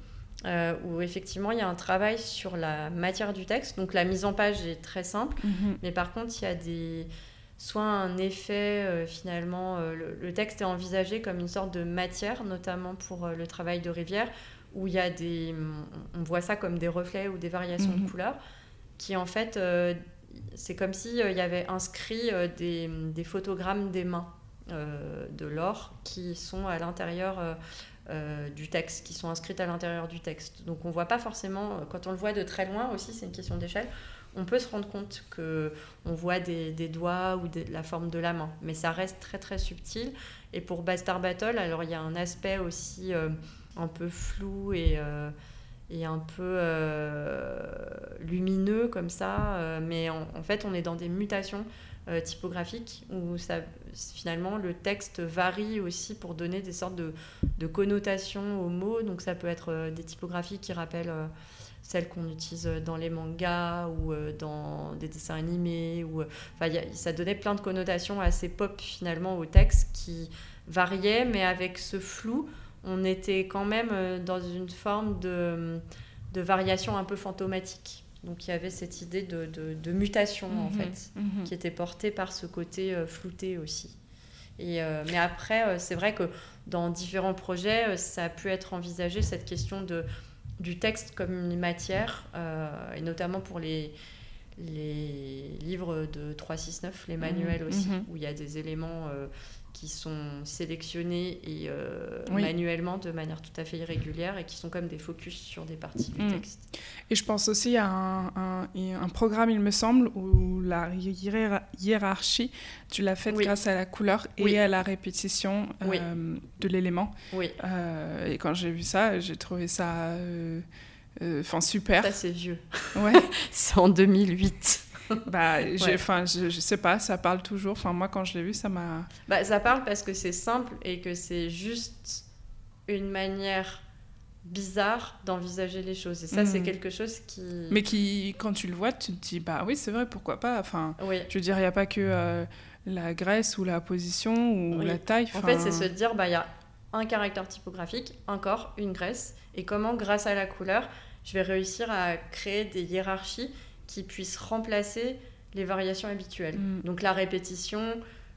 où effectivement il y a un travail sur la matière du texte. Donc la mise en page est très simple, mhm. mais par contre il y a des soit un effet, finalement, le, texte est envisagé comme une sorte de matière, notamment pour le travail de rivière, où il y a des... On voit ça comme des reflets ou des variations de mhm. couleurs, qui en fait, c'est comme s'il il y avait inscrit des, des, photogrammes des mains de l'or qui sont à l'intérieur euh, du texte, qui sont inscrites à l'intérieur du texte. Donc on voit pas forcément, euh, quand on le voit de très loin aussi, c'est une question d'échelle, on peut se rendre compte que on voit des, doigts ou la forme de la main, mais ça reste très très subtil. Et pour Bastard Battle, alors il y a un aspect aussi euh, un peu flou et, et un peu lumineux comme ça, mais en, fait on est dans des mutations euh, typographique où ça, finalement le texte varie aussi pour donner des sortes de, de connotations aux mots. Donc ça peut être euh, des typographies qui rappellent euh, celles qu'on utilise dans les mangas ou dans des dessins animés. Ou, enfin, ça donnait plein de connotations assez pop finalement au texte qui variaient, mais avec ce flou, on était quand même dans une forme de, de variation un peu fantomatique. Donc il y avait cette idée de, de, mutation en mhm, fait, mhm. qui était portée par ce côté euh, flouté aussi. Et, euh, mais après, euh, c'est vrai que dans différents projets, ça a pu être envisagé cette question de, du texte comme une matière, et notamment pour les, les livres de 369, les manuels mhm, aussi, où il y a des éléments qui sont sélectionnés et euh, manuellement de manière tout à fait irrégulière et qui sont comme des focus sur des parties du mm. texte. Et je pense aussi à un, un, programme, il me semble, où la hiérarchie, tu l'as faite grâce à la couleur et à la répétition euh, de l'élément. Oui. Euh, et quand j'ai vu ça, j'ai trouvé ça enfin super. Ça, c'est vieux. Ouais. [LAUGHS] c'est en 2008 [LAUGHS] bah, enfin, je, je, sais pas, ça parle toujours. Enfin, moi, quand je l'ai vu, ça m'a. Bah, ça parle parce que c'est simple et que c'est juste une manière bizarre d'envisager les choses. Et ça, c'est mhm. quelque chose qui. Mais qui, quand tu le vois, tu te dis, bah oui, c'est vrai, pourquoi pas? Enfin, je veux dire, il n'y a pas que euh, la graisse ou la position ou la taille. En fait, c'est se dire, bah, il y a un caractère typographique, un corps, une graisse, et comment, grâce à la couleur, je vais réussir à créer des hiérarchies qui puissent remplacer les variations habituelles. Mm. Donc la répétition,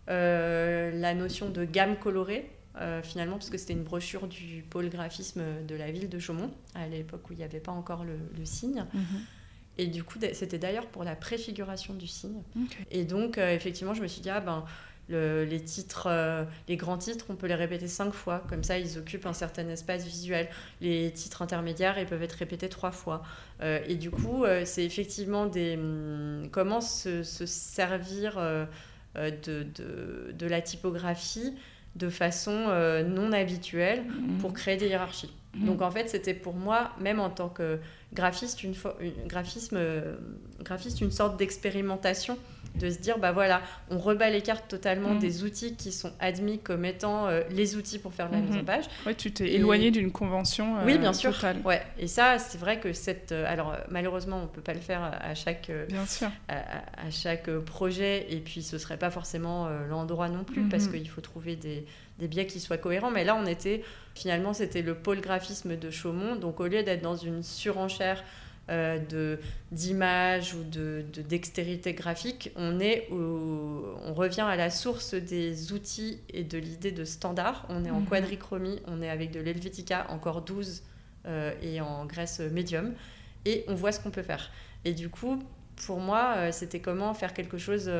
euh, la notion de gamme colorée, euh, finalement, parce que c'était une brochure du pôle graphisme de la ville de Chaumont, à l'époque où il n'y avait pas encore le, signe. Mm-hmm. Et du coup, c'était d'ailleurs pour la préfiguration du signe. Et donc, euh, effectivement, je me suis dit, ah ben, les titres, euh, les grands titres, on peut les répéter cinq fois, comme ça ils occupent un certain espace visuel. Les titres intermédiaires, ils peuvent être répétés trois fois. Euh, et du coup, euh, c'est effectivement des hum, comment se, servir de, de, la typographie de façon non habituelle mmh. pour créer des hiérarchies. Mmh. Donc en fait, c'était pour moi, même en tant que graphiste, une, une graphisme, graphiste, une sorte d'expérimentation de se dire, bah voilà, on rebat les cartes totalement mm. des outils qui sont admis comme étant euh, les outils pour faire de la mise en page. Oui, tu t'es éloigné d'une convention euh, Oui, bien sûr. Ouais. Et ça, c'est vrai que cette... Euh, alors, malheureusement, on ne peut pas le faire à chaque, bien sûr. À, chaque projet, et puis ce ne serait pas forcément l'endroit non plus, parce mm-hmm. qu'il faut trouver des, des biais qui soient cohérents. Mais là, on était... Finalement, c'était le pôle graphisme de Chaumont. Donc, au lieu d'être dans une surenchère euh, de d'image ou de, de, dextérité graphique, on, est on revient à la source des outils et de l'idée de standard. On est en mhm. quadrichromie, on est avec de l'Helvetica encore 12 euh, et en graisse médium, et on voit ce qu'on peut faire. Et du coup, pour moi, euh, c'était comment faire quelque chose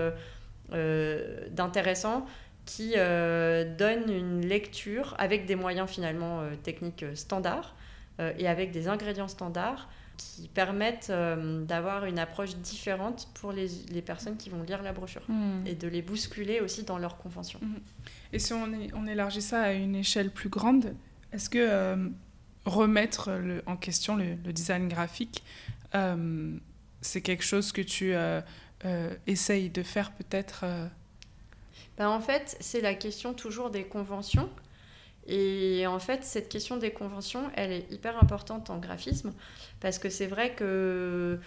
d'intéressant qui donne une lecture avec des moyens finalement techniques standards et avec des ingrédients standards qui permettent euh, d'avoir une approche différente pour les, les, personnes qui vont lire la brochure hmm. et de les bousculer aussi dans leurs conventions. Hmm. Et si on, est, on, élargit ça à une échelle plus grande, est-ce que euh, remettre le, en question le, design graphique, euh, c'est quelque chose que tu essayes de faire peut-être ben En fait, c'est la question toujours des conventions. Et en fait, cette question des conventions, elle est hyper importante en graphisme parce que c'est vrai que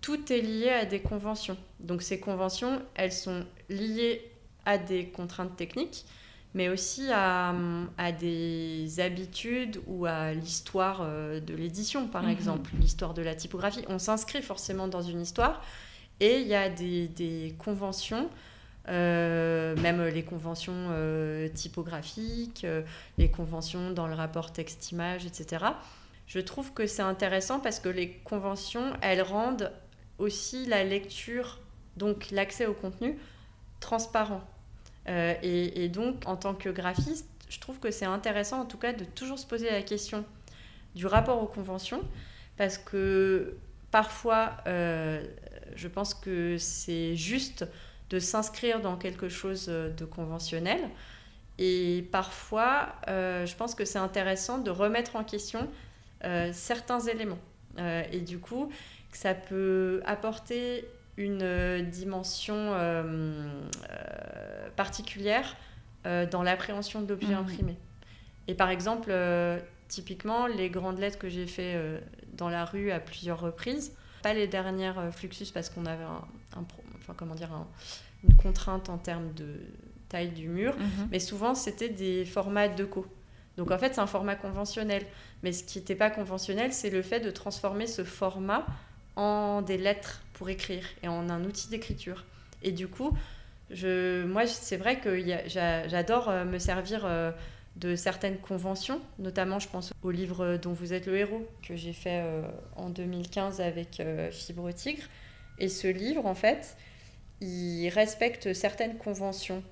tout est lié à des conventions. Donc ces conventions, elles sont liées à des contraintes techniques, mais aussi à, à des habitudes ou à l'histoire euh, de l'édition, par mhm. exemple, l'histoire de la typographie. On s'inscrit forcément dans une histoire et il y a des, des conventions même les conventions typographiques, les conventions dans le rapport texte-image, etc. Je trouve que c'est intéressant parce que les conventions, elles rendent aussi la lecture, donc l'accès au contenu, transparent. et, donc, en tant que graphiste, je trouve que c'est intéressant, en tout cas, de toujours se poser la question du rapport aux conventions, parce que parfois, euh, je pense que c'est juste de s'inscrire dans quelque chose de conventionnel. Et parfois, euh, je pense que c'est intéressant de remettre en question euh, certains éléments. et du coup, ça peut apporter une dimension particulière dans l'appréhension de l'objet mmh. imprimé. Et par exemple, Typiquement, les grandes lettres que j'ai fait euh, dans la rue à plusieurs reprises, pas les dernières euh, Fluxus parce qu'on avait un, enfin, comment dire, une contrainte en termes de taille du mur, mhm. mais souvent c'était des formats de co. Donc en fait, c'est un format conventionnel. Mais ce qui n'était pas conventionnel, c'est le fait de transformer ce format en des lettres pour écrire et en un outil d'écriture. Et du coup, je, moi, c'est vrai que j'adore euh, me servir de certaines conventions, notamment je pense au livre dont vous êtes le héros que j'ai fait euh, en 2015 avec euh, Fibre Tigre. Et ce livre, en fait, il respecte certaines conventions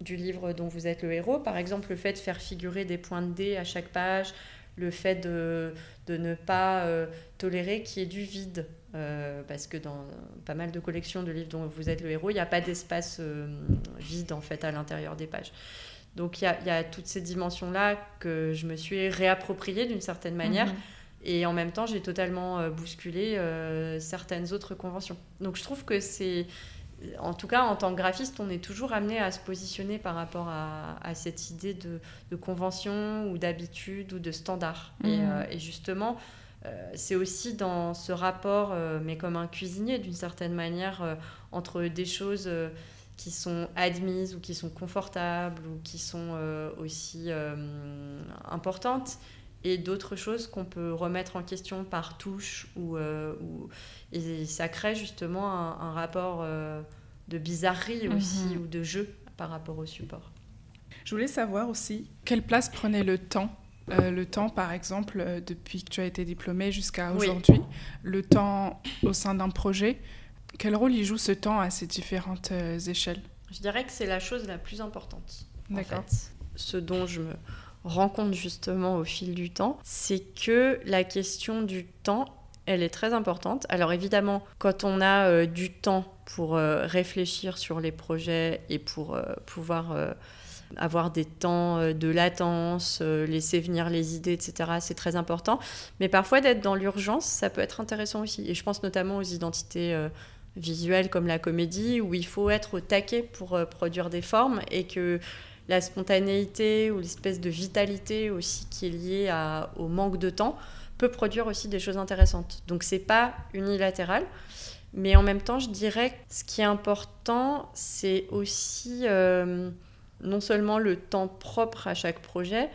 du livre dont vous êtes le héros. Par exemple, le fait de faire figurer des points de dé à chaque page, le fait de, de ne pas euh, tolérer qu'il y ait du vide. parce que dans pas mal de collections de livres dont vous êtes le héros, il n'y a pas d'espace vide en fait à l'intérieur des pages. Donc il y a, toutes ces dimensions-là que je me suis réappropriées d'une certaine manière. Mhm. Et en même temps, j'ai totalement euh, bousculé euh, certaines autres conventions. Donc je trouve que c'est... En tout cas, en tant que graphiste, on est toujours amené à se positionner par rapport à, cette idée de, convention ou d'habitude ou de standard. Et, mhm. euh, justement, c'est aussi dans ce rapport, mais comme un cuisinier d'une certaine manière, entre des choses qui sont admises ou qui sont confortables ou qui sont euh, aussi euh, importantes et d'autres choses qu'on peut remettre en question par touche ou, euh, et ça crée justement un, rapport de bizarrerie mhm. aussi ou de jeu par rapport au support. Je voulais savoir aussi quelle place prenait le temps le temps, par exemple, depuis que tu as été diplômée jusqu'à aujourd'hui, le temps au sein d'un projet, quel rôle y joue ce temps à ces différentes euh, échelles? Je dirais que c'est la chose la plus importante. D'accord. Ce dont je me rends compte justement au fil du temps, c'est que la question du temps, elle est très importante. Alors évidemment, quand on a euh, du temps pour euh, réfléchir sur les projets et pour pouvoir avoir des temps de latence, laisser venir les idées, etc. C'est très important. Mais parfois, d'être dans l'urgence, ça peut être intéressant aussi. Et je pense notamment aux identités visuel comme la comédie, où il faut être au taquet pour euh, produire des formes et que la spontanéité ou l'espèce de vitalité aussi qui est liée au manque de temps peut produire aussi des choses intéressantes. Donc c'est pas unilatéral, mais en même temps, je dirais que ce qui est important, c'est aussi euh, non seulement le temps propre à chaque projet,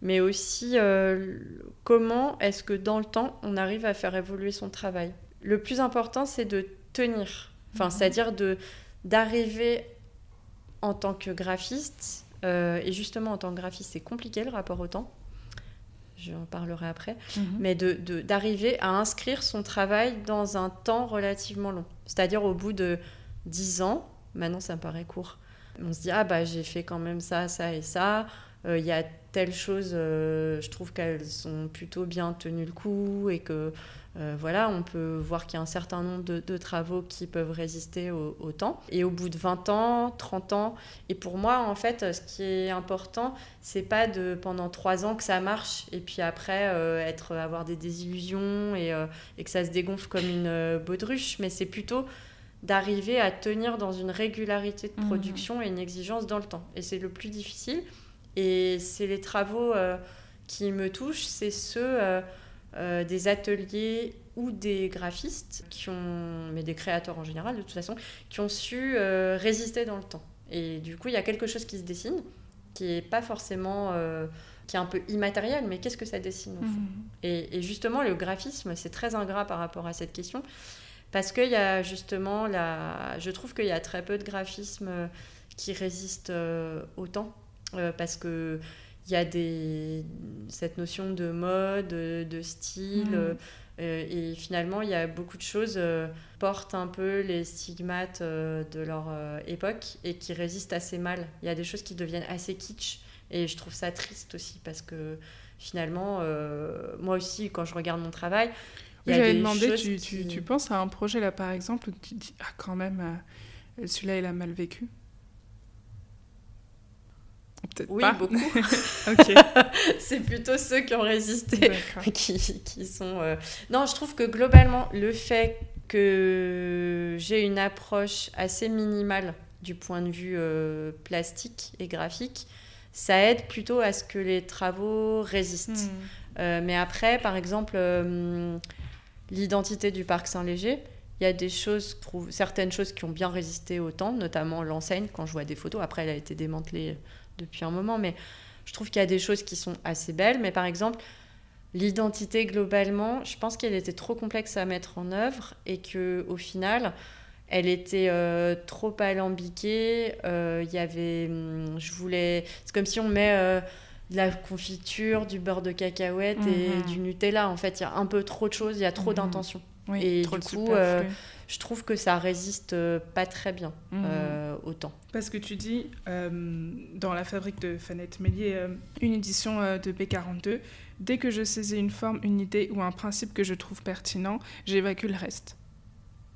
mais aussi euh, comment est-ce que dans le temps, on arrive à faire évoluer son travail. Le plus important, c'est de tenir. Enfin, mhm. c'est-à-dire de d'arriver en tant que graphiste, euh, et justement en tant que graphiste, c'est compliqué le rapport au temps, j'en parlerai après, mhm. mais d'arriver de, d'arriver à inscrire son travail dans un temps relativement long. C'est-à-dire au bout de 10 ans, maintenant ça me paraît court, on se dit, ah bah j'ai fait quand même ça, ça et ça, il y a telle chose, euh, je trouve qu'elles sont plutôt bien tenues le coup et que euh, voilà, on peut voir qu'il y a un certain nombre de, travaux qui peuvent résister au, temps. Et au bout de 20 ans, 30 ans, et pour moi, en fait, ce qui est important, c'est pas de pendant 3 ans que ça marche et puis après euh, être, avoir des désillusions et, euh, et, que ça se dégonfle comme une baudruche, mais c'est plutôt d'arriver à tenir dans une régularité de mmh. production et une exigence dans le temps. Et c'est le plus difficile. Et c'est les travaux qui me touchent, c'est ceux euh, des ateliers ou des graphistes qui ont, mais des créateurs en général de toute façon, qui ont su euh, résister dans le temps. Et du coup, il y a quelque chose qui se dessine, qui est pas forcément, euh, qui est un peu immatériel, mais qu'est-ce que ça dessine au fond? Mhm. et, justement, le graphisme, c'est très ingrat par rapport à cette question, parce qu'il y a justement, la... je trouve qu'il y a très peu de graphisme qui résiste autant parce que il y a des, cette notion de mode, de style. Mm. et finalement, il y a beaucoup de choses portent un peu les stigmates de leur époque et qui résistent assez mal. Il y a des choses qui deviennent assez kitsch et je trouve ça triste aussi parce que finalement, euh, moi aussi, quand je regarde mon travail, J'avais demandé, tu, tu, tu, penses à un projet là par exemple où tu dis, ah quand même, euh, celui-là il a mal vécu Peut-être oui, beaucoup. [LAUGHS] ok. [LAUGHS] C'est plutôt ceux qui ont résisté [LAUGHS] qui, qui, sont. Euh, non, je trouve que globalement, le fait que j'ai une approche assez minimale du point de vue plastique et graphique, ça aide plutôt à ce que les travaux résistent. Hmm. Euh, mais après, par exemple, euh, l'identité du parc Saint-Léger, il y a des choses, certaines choses qui ont bien résisté au temps, notamment l'enseigne, quand je vois des photos. Après, elle a été démantelée depuis un moment, mais je trouve qu'il y a des choses qui sont assez belles. Mais par exemple, l'identité globalement, je pense qu'elle était trop complexe à mettre en œuvre et que au final, elle était euh, trop alambiquée. Euh, il y avait, hum, je voulais, c'est comme si on met euh, de la confiture, du beurre de cacahuète et mhm. du Nutella. En fait, il y a un peu trop de choses, il y a trop mhm. d'intentions. Et du coup, je trouve que ça résiste pas très bien mhm. au temps. Parce que tu dis, dans la fabrique de Fanette Mélier, une édition de B42, dès que je saisis une forme, une idée ou un principe que je trouve pertinent, j'évacue le reste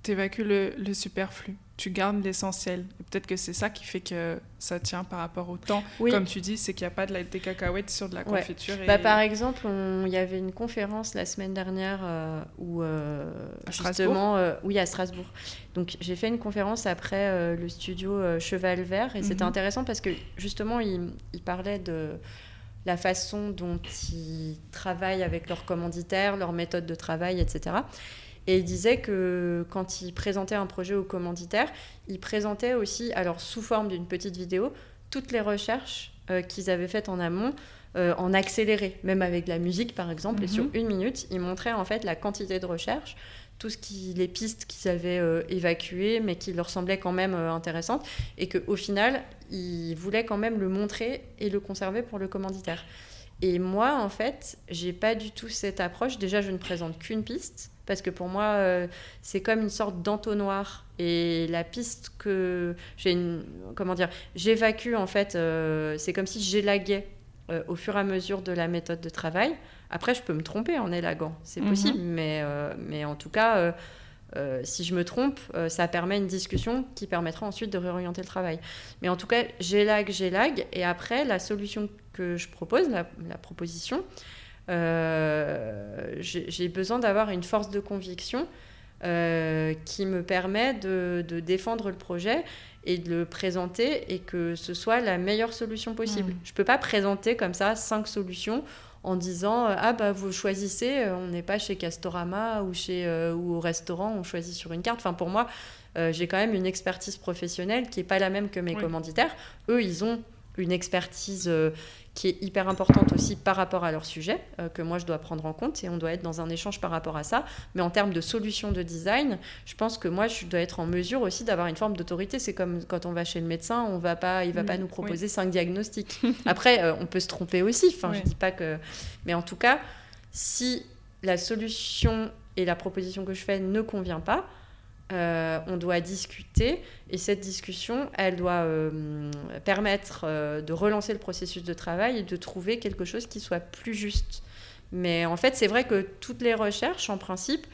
tu évacues le, superflu, tu gardes l'essentiel. Peut-être que c'est ça qui fait que ça tient par rapport au temps. Comme tu dis, c'est qu'il n'y a pas de la, des cacahuètes sur de la confiture. Bah, par exemple, il y avait une conférence la semaine dernière euh, où, euh, justement, euh, oui, à Strasbourg. Donc j'ai fait une conférence après le studio Cheval Vert et c'était mhm. intéressant parce que justement, il, il parlait de la façon dont ils travaillent avec leurs commanditaires, leur méthode de travail, etc. Et il disait que quand il présentait un projet au commanditaire, il présentait aussi, alors sous forme d'une petite vidéo, toutes les recherches euh, qu'ils avaient faites en amont, euh, en accéléré, même avec de la musique par exemple. Et sur mhm. une minute, il montrait en fait la quantité de recherches, tout ce qui, les pistes qu'ils avaient euh, évacuées, mais qui leur semblaient quand même intéressantes, et qu'au final, il voulait quand même le montrer et le conserver pour le commanditaire. Et moi, en fait, j'ai pas du tout cette approche. Déjà, je ne présente qu'une piste parce que pour moi, euh, c'est comme une sorte d'entonnoir. Et la piste que j'ai, comment dire, j'évacue en fait, euh, c'est comme si j'élaguais euh, au fur et à mesure de la méthode de travail. Après, je peux me tromper en élaguant, c'est mhm. possible, mais, mais en tout cas, si je me trompe, ça permet une discussion qui permettra ensuite de réorienter le travail. Mais en tout cas, j'élague, j'élague, et après, la solution que je propose, la, la proposition, euh, j'ai besoin d'avoir une force de conviction euh, qui me permet de, défendre le projet et de le présenter et que ce soit la meilleure solution possible. Mm. Je ne peux pas présenter comme ça cinq solutions en disant euh, ah bah vous choisissez on n'est pas chez Castorama ou chez ou au restaurant on choisit sur une carte enfin pour moi j'ai quand même une expertise professionnelle qui est pas la même que mes commanditaires eux ils ont une expertise qui est hyper importante aussi par rapport à leur sujet, euh, que moi je dois prendre en compte, et on doit être dans un échange par rapport à ça. Mais en termes de solutions de design, je pense que moi je dois être en mesure aussi d'avoir une forme d'autorité. C'est comme quand on va chez le médecin, on va pas, il va pas nous proposer cinq diagnostics. [LAUGHS] Après, euh, on peut se tromper aussi. Enfin, je dis pas que, mais en tout cas, si la solution et la proposition que je fais ne convient pas, euh, on doit discuter et cette discussion, elle doit euh, permettre euh, de relancer le processus de travail et de trouver quelque chose qui soit plus juste. Mais en fait, c'est vrai que toutes les recherches, en principe,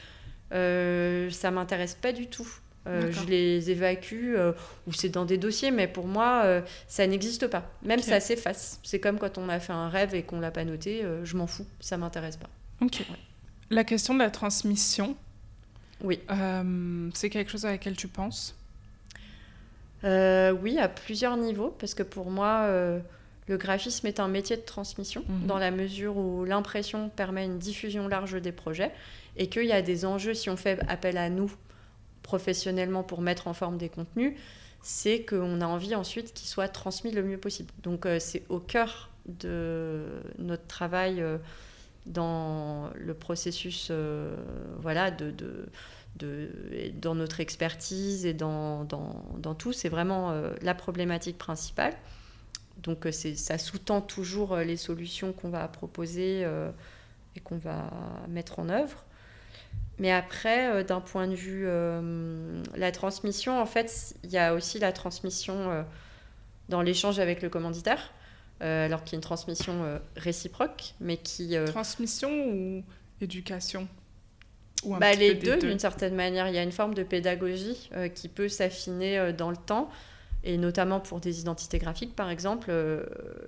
ça m'intéresse pas du tout. je les évacue ou c'est dans des dossiers, mais pour moi, ça n'existe pas. Même ça s'efface. C'est comme quand on a fait un rêve et qu'on l'a pas noté, je m'en fous, ça m'intéresse pas. Ok. La question de la transmission, oui. Euh, c'est quelque chose à laquelle tu penses? Euh, Oui, à plusieurs niveaux, parce que pour moi, euh, le graphisme est un métier de transmission, mhm. dans la mesure où l'impression permet une diffusion large des projets, et qu'il y a des enjeux, si on fait appel à nous professionnellement pour mettre en forme des contenus, c'est qu'on a envie ensuite qu'ils soient transmis le mieux possible. Donc c'est au cœur de notre travail dans le processus euh, voilà, de, de, dans notre expertise et dans, dans, dans tout. C'est vraiment la problématique principale. Donc ça sous-tend toujours les solutions qu'on va proposer et qu'on va mettre en œuvre. Mais après, euh, d'un point de vue euh, la transmission, en fait, il y a aussi la transmission euh, dans l'échange avec le commanditaire, alors qu'il y a une transmission réciproque, mais qui... Transmission ou éducation? Ou bah, Les deux, d'une certaine manière. Il y a une forme de pédagogie qui peut s'affiner dans le temps, et notamment pour des identités graphiques, par exemple,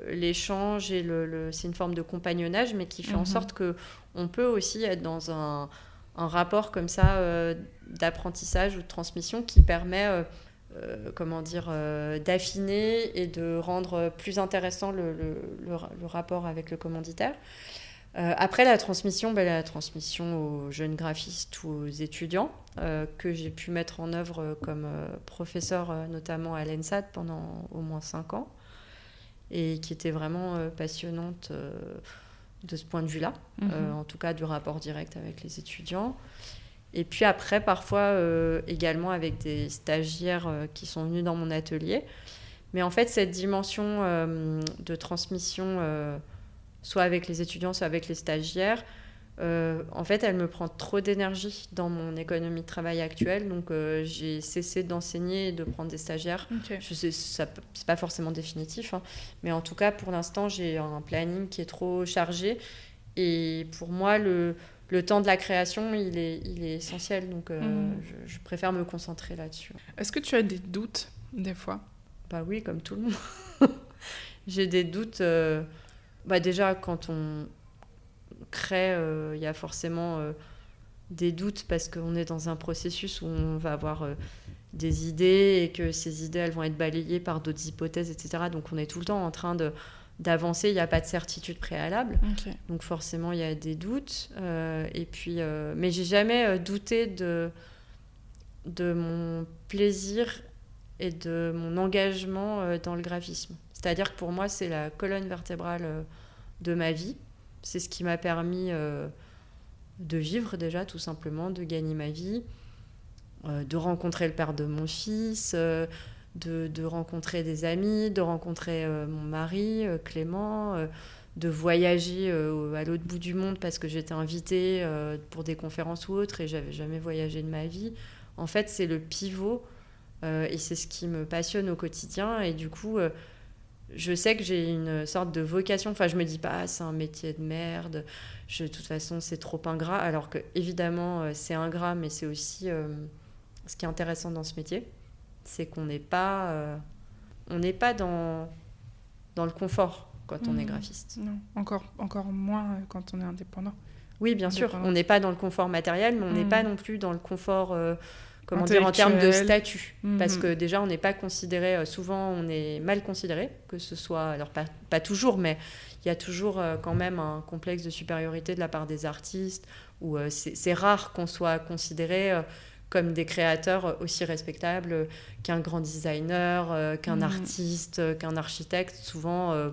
l'échange et le, c'est une forme de compagnonnage, mais qui fait en mhm. sorte que on peut aussi être dans un un rapport comme ça euh, d'apprentissage ou de transmission qui permet euh, euh, comment dire, d'affiner et de rendre plus intéressant le, le, rapport avec le commanditaire. après la transmission, ben, la transmission aux jeunes graphistes ou aux étudiants, que j'ai pu mettre en œuvre comme professeur, notamment à l'ENSAD pendant au moins cinq ans, et qui était vraiment passionnante de ce point de vue-là, mhm. euh, en tout cas du rapport direct avec les étudiants. Et puis après, parfois euh, également avec des stagiaires euh, qui sont venus dans mon atelier. Mais en fait, cette dimension de transmission, soit avec les étudiants, soit avec les stagiaires, euh, en fait, elle me prend trop d'énergie dans mon économie de travail actuelle. Donc, euh, j'ai cessé d'enseigner et de prendre des stagiaires. Je sais, ça, c'est pas forcément définitif, hein. mais en tout cas, pour l'instant, j'ai un planning qui est trop chargé. Et pour moi, le, le temps de la création, il est, il est essentiel. Donc, euh, mhm. je, préfère me concentrer là-dessus. Est-ce que tu as des doutes des fois? Bah oui, comme tout le monde. [LAUGHS] j'ai des doutes. Bah déjà, quand on crée, euh, il y a forcément euh, des doutes parce qu'on est dans un processus où on va avoir euh, des idées et que ces idées, elles vont être balayées par d'autres hypothèses, etc. Donc on est tout le temps en train de d'avancer, il n'y a pas de certitude préalable. Donc forcément, il y a des doutes. et puis, mais j'ai jamais douté de, de mon plaisir et de mon engagement dans le graphisme. C'est-à-dire que pour moi, c'est la colonne vertébrale de ma vie. C'est ce qui m'a permis euh, de vivre déjà, tout simplement, de gagner ma vie, euh, de rencontrer le père de mon fils, euh, de, rencontrer des amis, de rencontrer mon mari, Clément, de voyager à l'autre bout du monde parce que j'étais invitée pour des conférences ou autres et j'avais jamais voyagé de ma vie. En fait, c'est le pivot et c'est ce qui me passionne au quotidien. Et du coup, je sais que j'ai une sorte de vocation. Enfin, je me dis pas, ah, c'est un métier de merde. De toute façon, c'est trop ingrat. Alors que, évidemment, euh, c'est ingrat, mais c'est aussi euh, ce qui est intéressant dans ce métier. C'est qu'on n'est pas, euh, on n'est pas dans, dans le confort quand on est mmh. graphiste. Non, encore, encore moins quand on est indépendant. Oui, bien sûr. On n'est pas dans le confort matériel, mais on n'est mmh. pas non plus dans le confort comment dire, en termes de statut. Parce mhm. que déjà, on n'est pas considéré, euh, souvent, on est mal considéré, que ce soit, alors pas, pas toujours, mais il y a toujours euh, quand même un complexe de supériorité de la part des artistes, où euh, c'est rare qu'on soit considéré comme des créateurs aussi respectables qu'un grand designer, qu'un mhm. artiste, qu'un architecte. Souvent,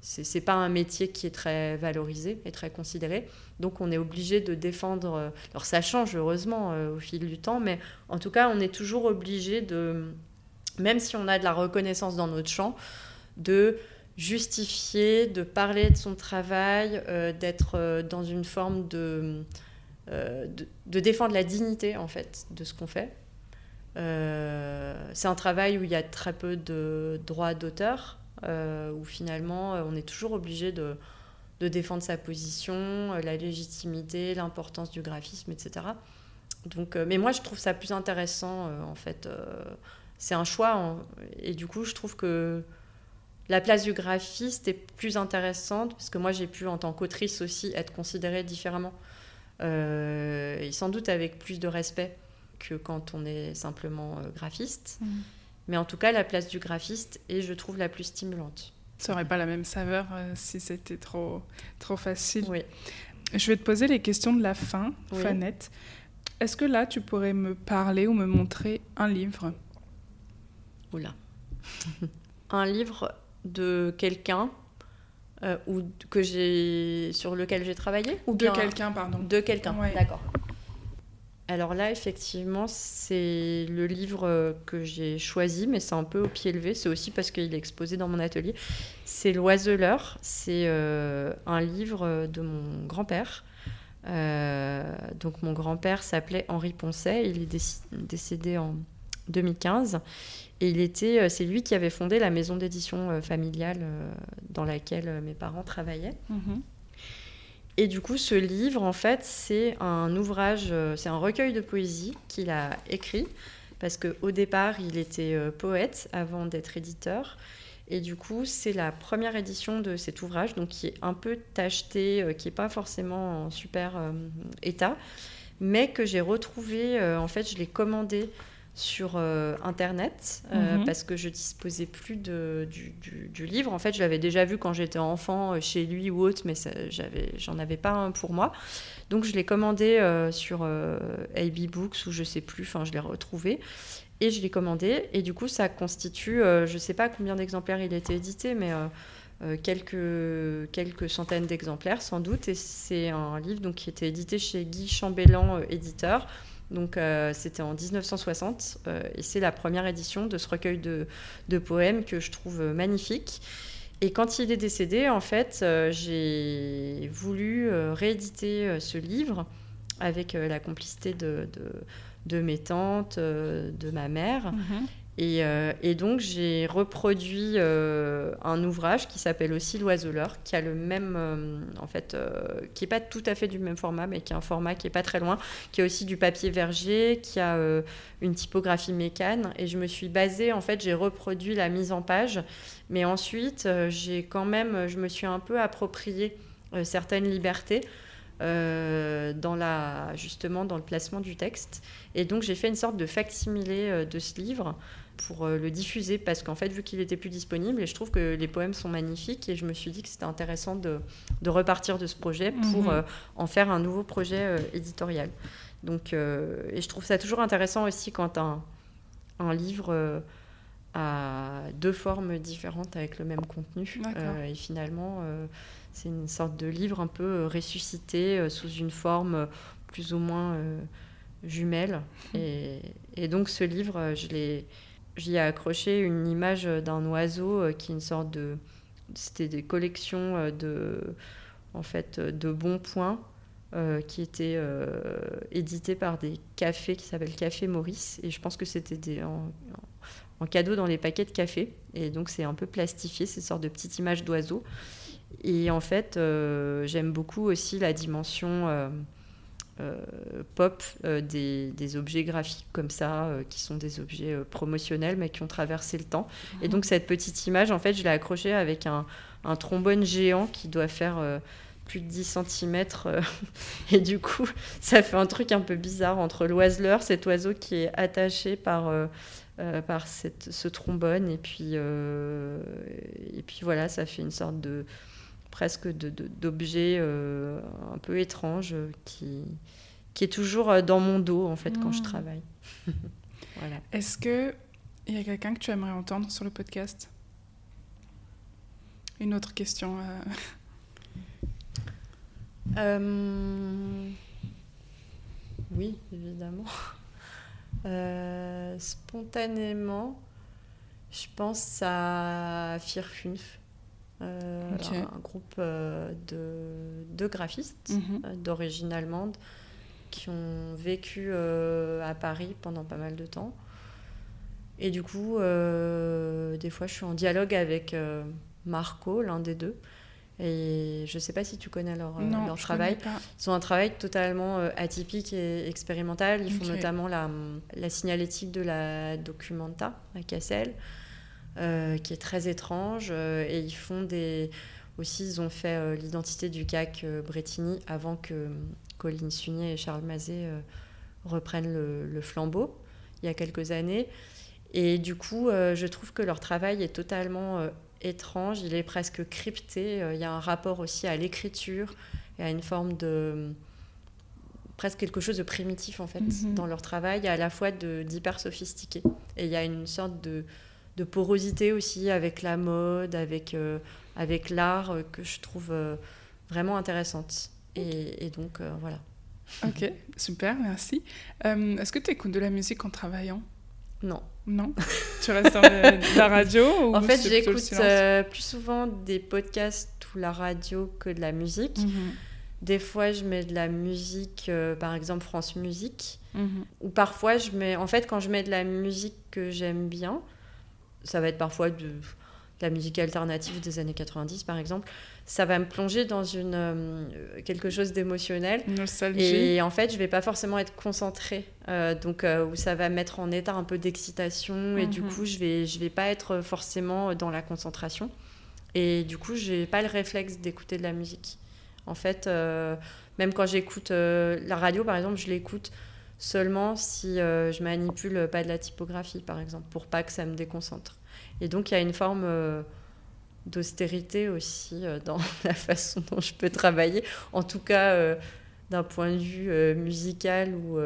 c'est pas un métier qui est très valorisé et très considéré. Donc on est obligé de défendre. Euh, alors ça change heureusement euh, au fil du temps, mais en tout cas on est toujours obligé de, même si on a de la reconnaissance dans notre champ, de justifier, de parler de son travail, euh, d'être dans une forme de, de, défendre la dignité en fait de ce qu'on fait. c'est un travail où il y a très peu de droits d'auteur, où finalement on est toujours obligé de défendre sa position, euh, la légitimité, l'importance du graphisme, etc. Donc, euh, mais moi, je trouve ça plus intéressant, euh, en fait. c'est un choix. et du coup, je trouve que la place du graphiste est plus intéressante, parce que moi, j'ai pu, en tant qu'autrice aussi, être considérée différemment. Et sans doute avec plus de respect que quand on est simplement graphiste. Mmh. Mais en tout cas, la place du graphiste est, je trouve, la plus stimulante. Ça n'aurait pas la même saveur euh, si c'était trop, trop facile. Oui. Je vais te poser les questions de la fin, Fanette. Est-ce que là, tu pourrais me parler ou me montrer un livre? Oula. [LAUGHS] un livre de quelqu'un euh, ou que j'ai sur lequel j'ai travaillé ou de quelqu'un pardon de quelqu'un d'accord Alors là, effectivement, c'est le livre que j'ai choisi, mais c'est un peu au pied levé. C'est aussi parce qu'il est exposé dans mon atelier. C'est L'Oiseleur. C'est un livre de mon grand-père. donc mon grand-père s'appelait Henri Poncet. Il est décédé en 2015. Et il était, euh, c'est lui qui avait fondé la maison d'édition euh, familiale euh, dans laquelle mes parents travaillaient. Mhm. Et du coup, ce livre, en fait, c'est un ouvrage, c'est un recueil de poésie qu'il a écrit, parce qu'au départ, il était poète avant d'être éditeur. Et du coup, c'est la première édition de cet ouvrage, donc qui est un peu tacheté, qui n'est pas forcément en super état, mais que j'ai retrouvé, en fait, je l'ai commandé sur euh, Internet euh, mhm. parce que je disposais plus de, du, livre. En fait, je l'avais déjà vu quand j'étais enfant euh, chez lui ou autre, mais j'en avais pas un pour moi. Donc, je l'ai commandé sur AB Books ou je sais plus, enfin, je l'ai retrouvé. Et je l'ai commandé. Et du coup, ça constitue, je sais pas combien d'exemplaires il a été édité, mais quelques, quelques centaines d'exemplaires sans doute. Et c'est un livre donc, qui était édité chez Guy Chambellan, éditeur donc euh, c'était en 1960 euh, et c'est la première édition de ce recueil de, poèmes que je trouve magnifique. Et quand il est décédé, en fait, euh, j'ai voulu rééditer ce livre avec la complicité de, de, mes tantes, de ma mère. Euh, et, donc j'ai reproduit euh, un ouvrage qui s'appelle aussi L'Oiseleur, qui a le même, euh, en fait, qui n'est pas tout à fait du même format, mais qui a un format qui est pas très loin, qui a aussi du papier verger, qui a une typographie mécane. Et je me suis basée, en fait, j'ai reproduit la mise en page, mais ensuite j'ai quand même, je me suis un peu approprié certaines libertés. dans la, justement dans le placement du texte. Et donc j'ai fait une sorte de facsimilé de ce livre pour euh, le diffuser parce qu'en fait, vu qu'il était plus disponible, et je trouve que les poèmes sont magnifiques, et je me suis dit que c'était intéressant de, de, repartir de ce projet pour mhm. euh, en faire un nouveau projet euh, éditorial. Donc, et je trouve ça toujours intéressant aussi quand un, un livre a deux formes différentes avec le même contenu. et finalement, c'est une sorte de livre un peu ressuscité sous une forme plus ou moins jumelle. Et, et, donc ce livre, je l'ai j'y ai accroché une image d'un oiseau euh, qui est une sorte de. C'était des collections euh, de, en fait, de bons points euh, qui étaient euh, édités par des cafés qui s'appellent Café Maurice. Et je pense que c'était en, cadeau dans les paquets de café. Et donc c'est un peu plastifié, ces sortes de petites images d'oiseaux. Et en fait, j'aime beaucoup aussi la dimension pop euh, des, objets graphiques comme ça, euh, qui sont des objets promotionnels, mais qui ont traversé le temps. Et mhm. donc cette petite image, en fait, je l'ai accrochée avec un, trombone géant qui doit faire plus de 10 cm. [LAUGHS] et du coup, ça fait un truc un peu bizarre entre l'oiseleur, cet oiseau qui est attaché par, par cette, ce trombone, et puis, et puis voilà, ça fait une sorte de presque d'objets euh, un peu étranges qui, qui est toujours euh, dans mon dos en fait quand je mmh. travaille. [LAUGHS] voilà. Est-ce que il y a quelqu'un que tu aimerais entendre sur le podcast? Une autre question. Euh. [LAUGHS] Oui, évidemment. [LAUGHS] spontanément, je pense à Firfunf. Euh, un groupe euh, de, graphistes mhm. euh, d'origine allemande qui ont vécu à Paris pendant pas mal de temps. Et du coup, des fois, je suis en dialogue avec Marco, l'un des deux. Et je ne sais pas si tu connais leur, leur travail. Ils ont un travail totalement atypique et expérimental. Ils font notamment la, la signalétique de la Documenta à Cassel. Euh, qui est très étrange. Euh, et ils font des. Aussi, ils ont fait euh, l'identité du CAC Bretigny avant que Colline Sunier et Charles Mazet reprennent le, flambeau, il y a quelques années. Et du coup, je trouve que leur travail est totalement étrange, il est presque crypté. Il y a un rapport aussi à l'écriture et à une forme de presque quelque chose de primitif en fait mhm. dans leur travail, à la fois d'hyper sophistiqué. Et il y a une sorte de, de porosité aussi avec la mode, avec, euh, avec l'art euh, que je trouve euh, vraiment intéressante. Et, donc, voilà. Ok, super, merci. Est-ce que tu écoutes de la musique en travaillant? Non. Non? Tu restes dans la radio [LAUGHS] ou En fait, j'écoute euh, plus souvent des podcasts ou la radio que de la musique. Mhm. Des fois, je mets de la musique, euh, par exemple France Musique. Mhm. Ou parfois, je mets. En fait, quand je mets de la musique que j'aime bien, ça va être parfois de, la musique alternative des années 90, par exemple. Ça va me plonger dans une, euh, quelque chose d'émotionnel. Et en fait, je vais pas forcément être concentrée. Euh, donc, où ça va me mettre en état un peu d'excitation. Et du mhm. coup, je vais, je vais pas être forcément dans la concentration. Et du coup, j'ai pas le réflexe d'écouter de la musique. En fait, euh, même quand j'écoute euh, la radio, par exemple, je l'écoute seulement si euh, je manipule pas de la typographie, par exemple, pour pas que ça me déconcentre. Et donc, il y a une forme d'austérité aussi [LAUGHS] dans la façon dont je peux travailler, en tout cas d'un point de vue musical ou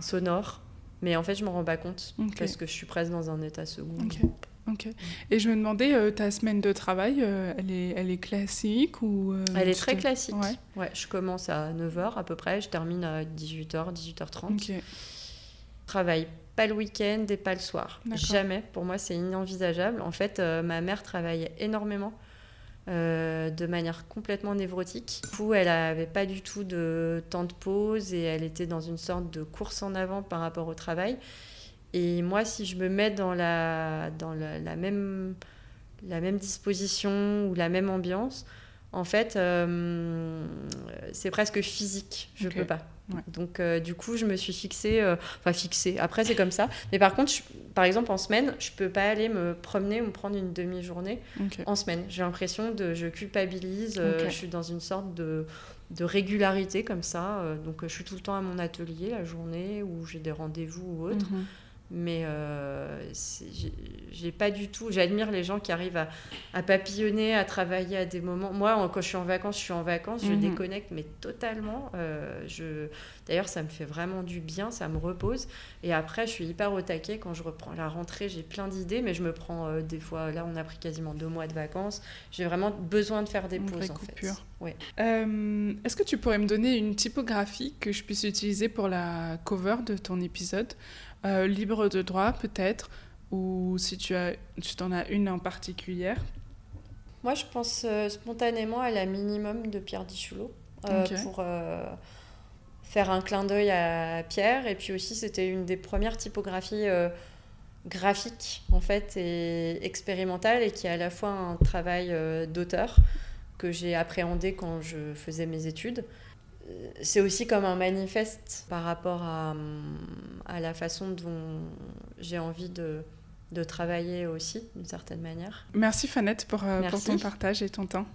sonore. Mais en fait, je m'en rends pas compte parce que je suis presque dans un état second. Ok. Et je me demandais, euh, ta semaine de travail, euh, elle, est, elle est classique ou euh, Elle est très classique. Ouais. ouais. Je commence à 9h à peu près, je termine à 18h, 18h30. Ok. Travaille pas le week-end et pas le soir. Jamais. Pour moi, c'est inenvisageable. En fait, ma mère travaillait énormément. de manière complètement névrotique. Du coup, elle n'avait pas du tout de temps de pause et elle était dans une sorte de course en avant par rapport au travail. Et moi, si je me mets dans la, dans la, même, la même disposition ou la même ambiance, en fait, euh, c'est presque physique. Je ne peux pas. Donc, euh, du coup, je me suis fixée, euh, enfin fixée. Après, c'est comme ça. Mais par contre, par exemple, en semaine, je peux pas aller me promener ou me prendre une demi-journée en semaine. J'ai l'impression de, je culpabilise. je suis dans une sorte de, de régularité comme ça. donc, je suis tout le temps à mon atelier la journée ou j'ai des rendez-vous ou autre. Mhm mais euh, j'ai pas du tout. J'admire les gens qui arrivent à, à, papillonner, à travailler à des moments. Moi, quand je suis en vacances, je suis en vacances, je mhm. déconnecte, mais totalement. Euh, je... D'ailleurs, ça me fait vraiment du bien, ça me repose. Et après, je suis hyper au taquet quand je reprends la rentrée. J'ai plein d'idées, mais je me prends euh, des fois. Là, on a pris quasiment deux mois de vacances. J'ai vraiment besoin de faire des pauses. En fait. Ouais. Est-ce que tu pourrais me donner une typographie que je puisse utiliser pour la cover de ton épisode? Euh, libre de droit peut-être, ou si tu, as, tu t'en as une en particulière Moi, je pense euh, spontanément à la minimum de Pierre Dichulot euh, pour faire un clin d'œil à Pierre. Et puis aussi, c'était une des premières typographies graphiques en fait et expérimentales et qui est à la fois un travail d'auteur que j'ai appréhendé quand je faisais mes études c'est aussi comme un manifeste par rapport à, à la façon dont j'ai envie de, de travailler aussi, d'une certaine manière. Merci Fanette pour, euh, pour ton partage et ton temps.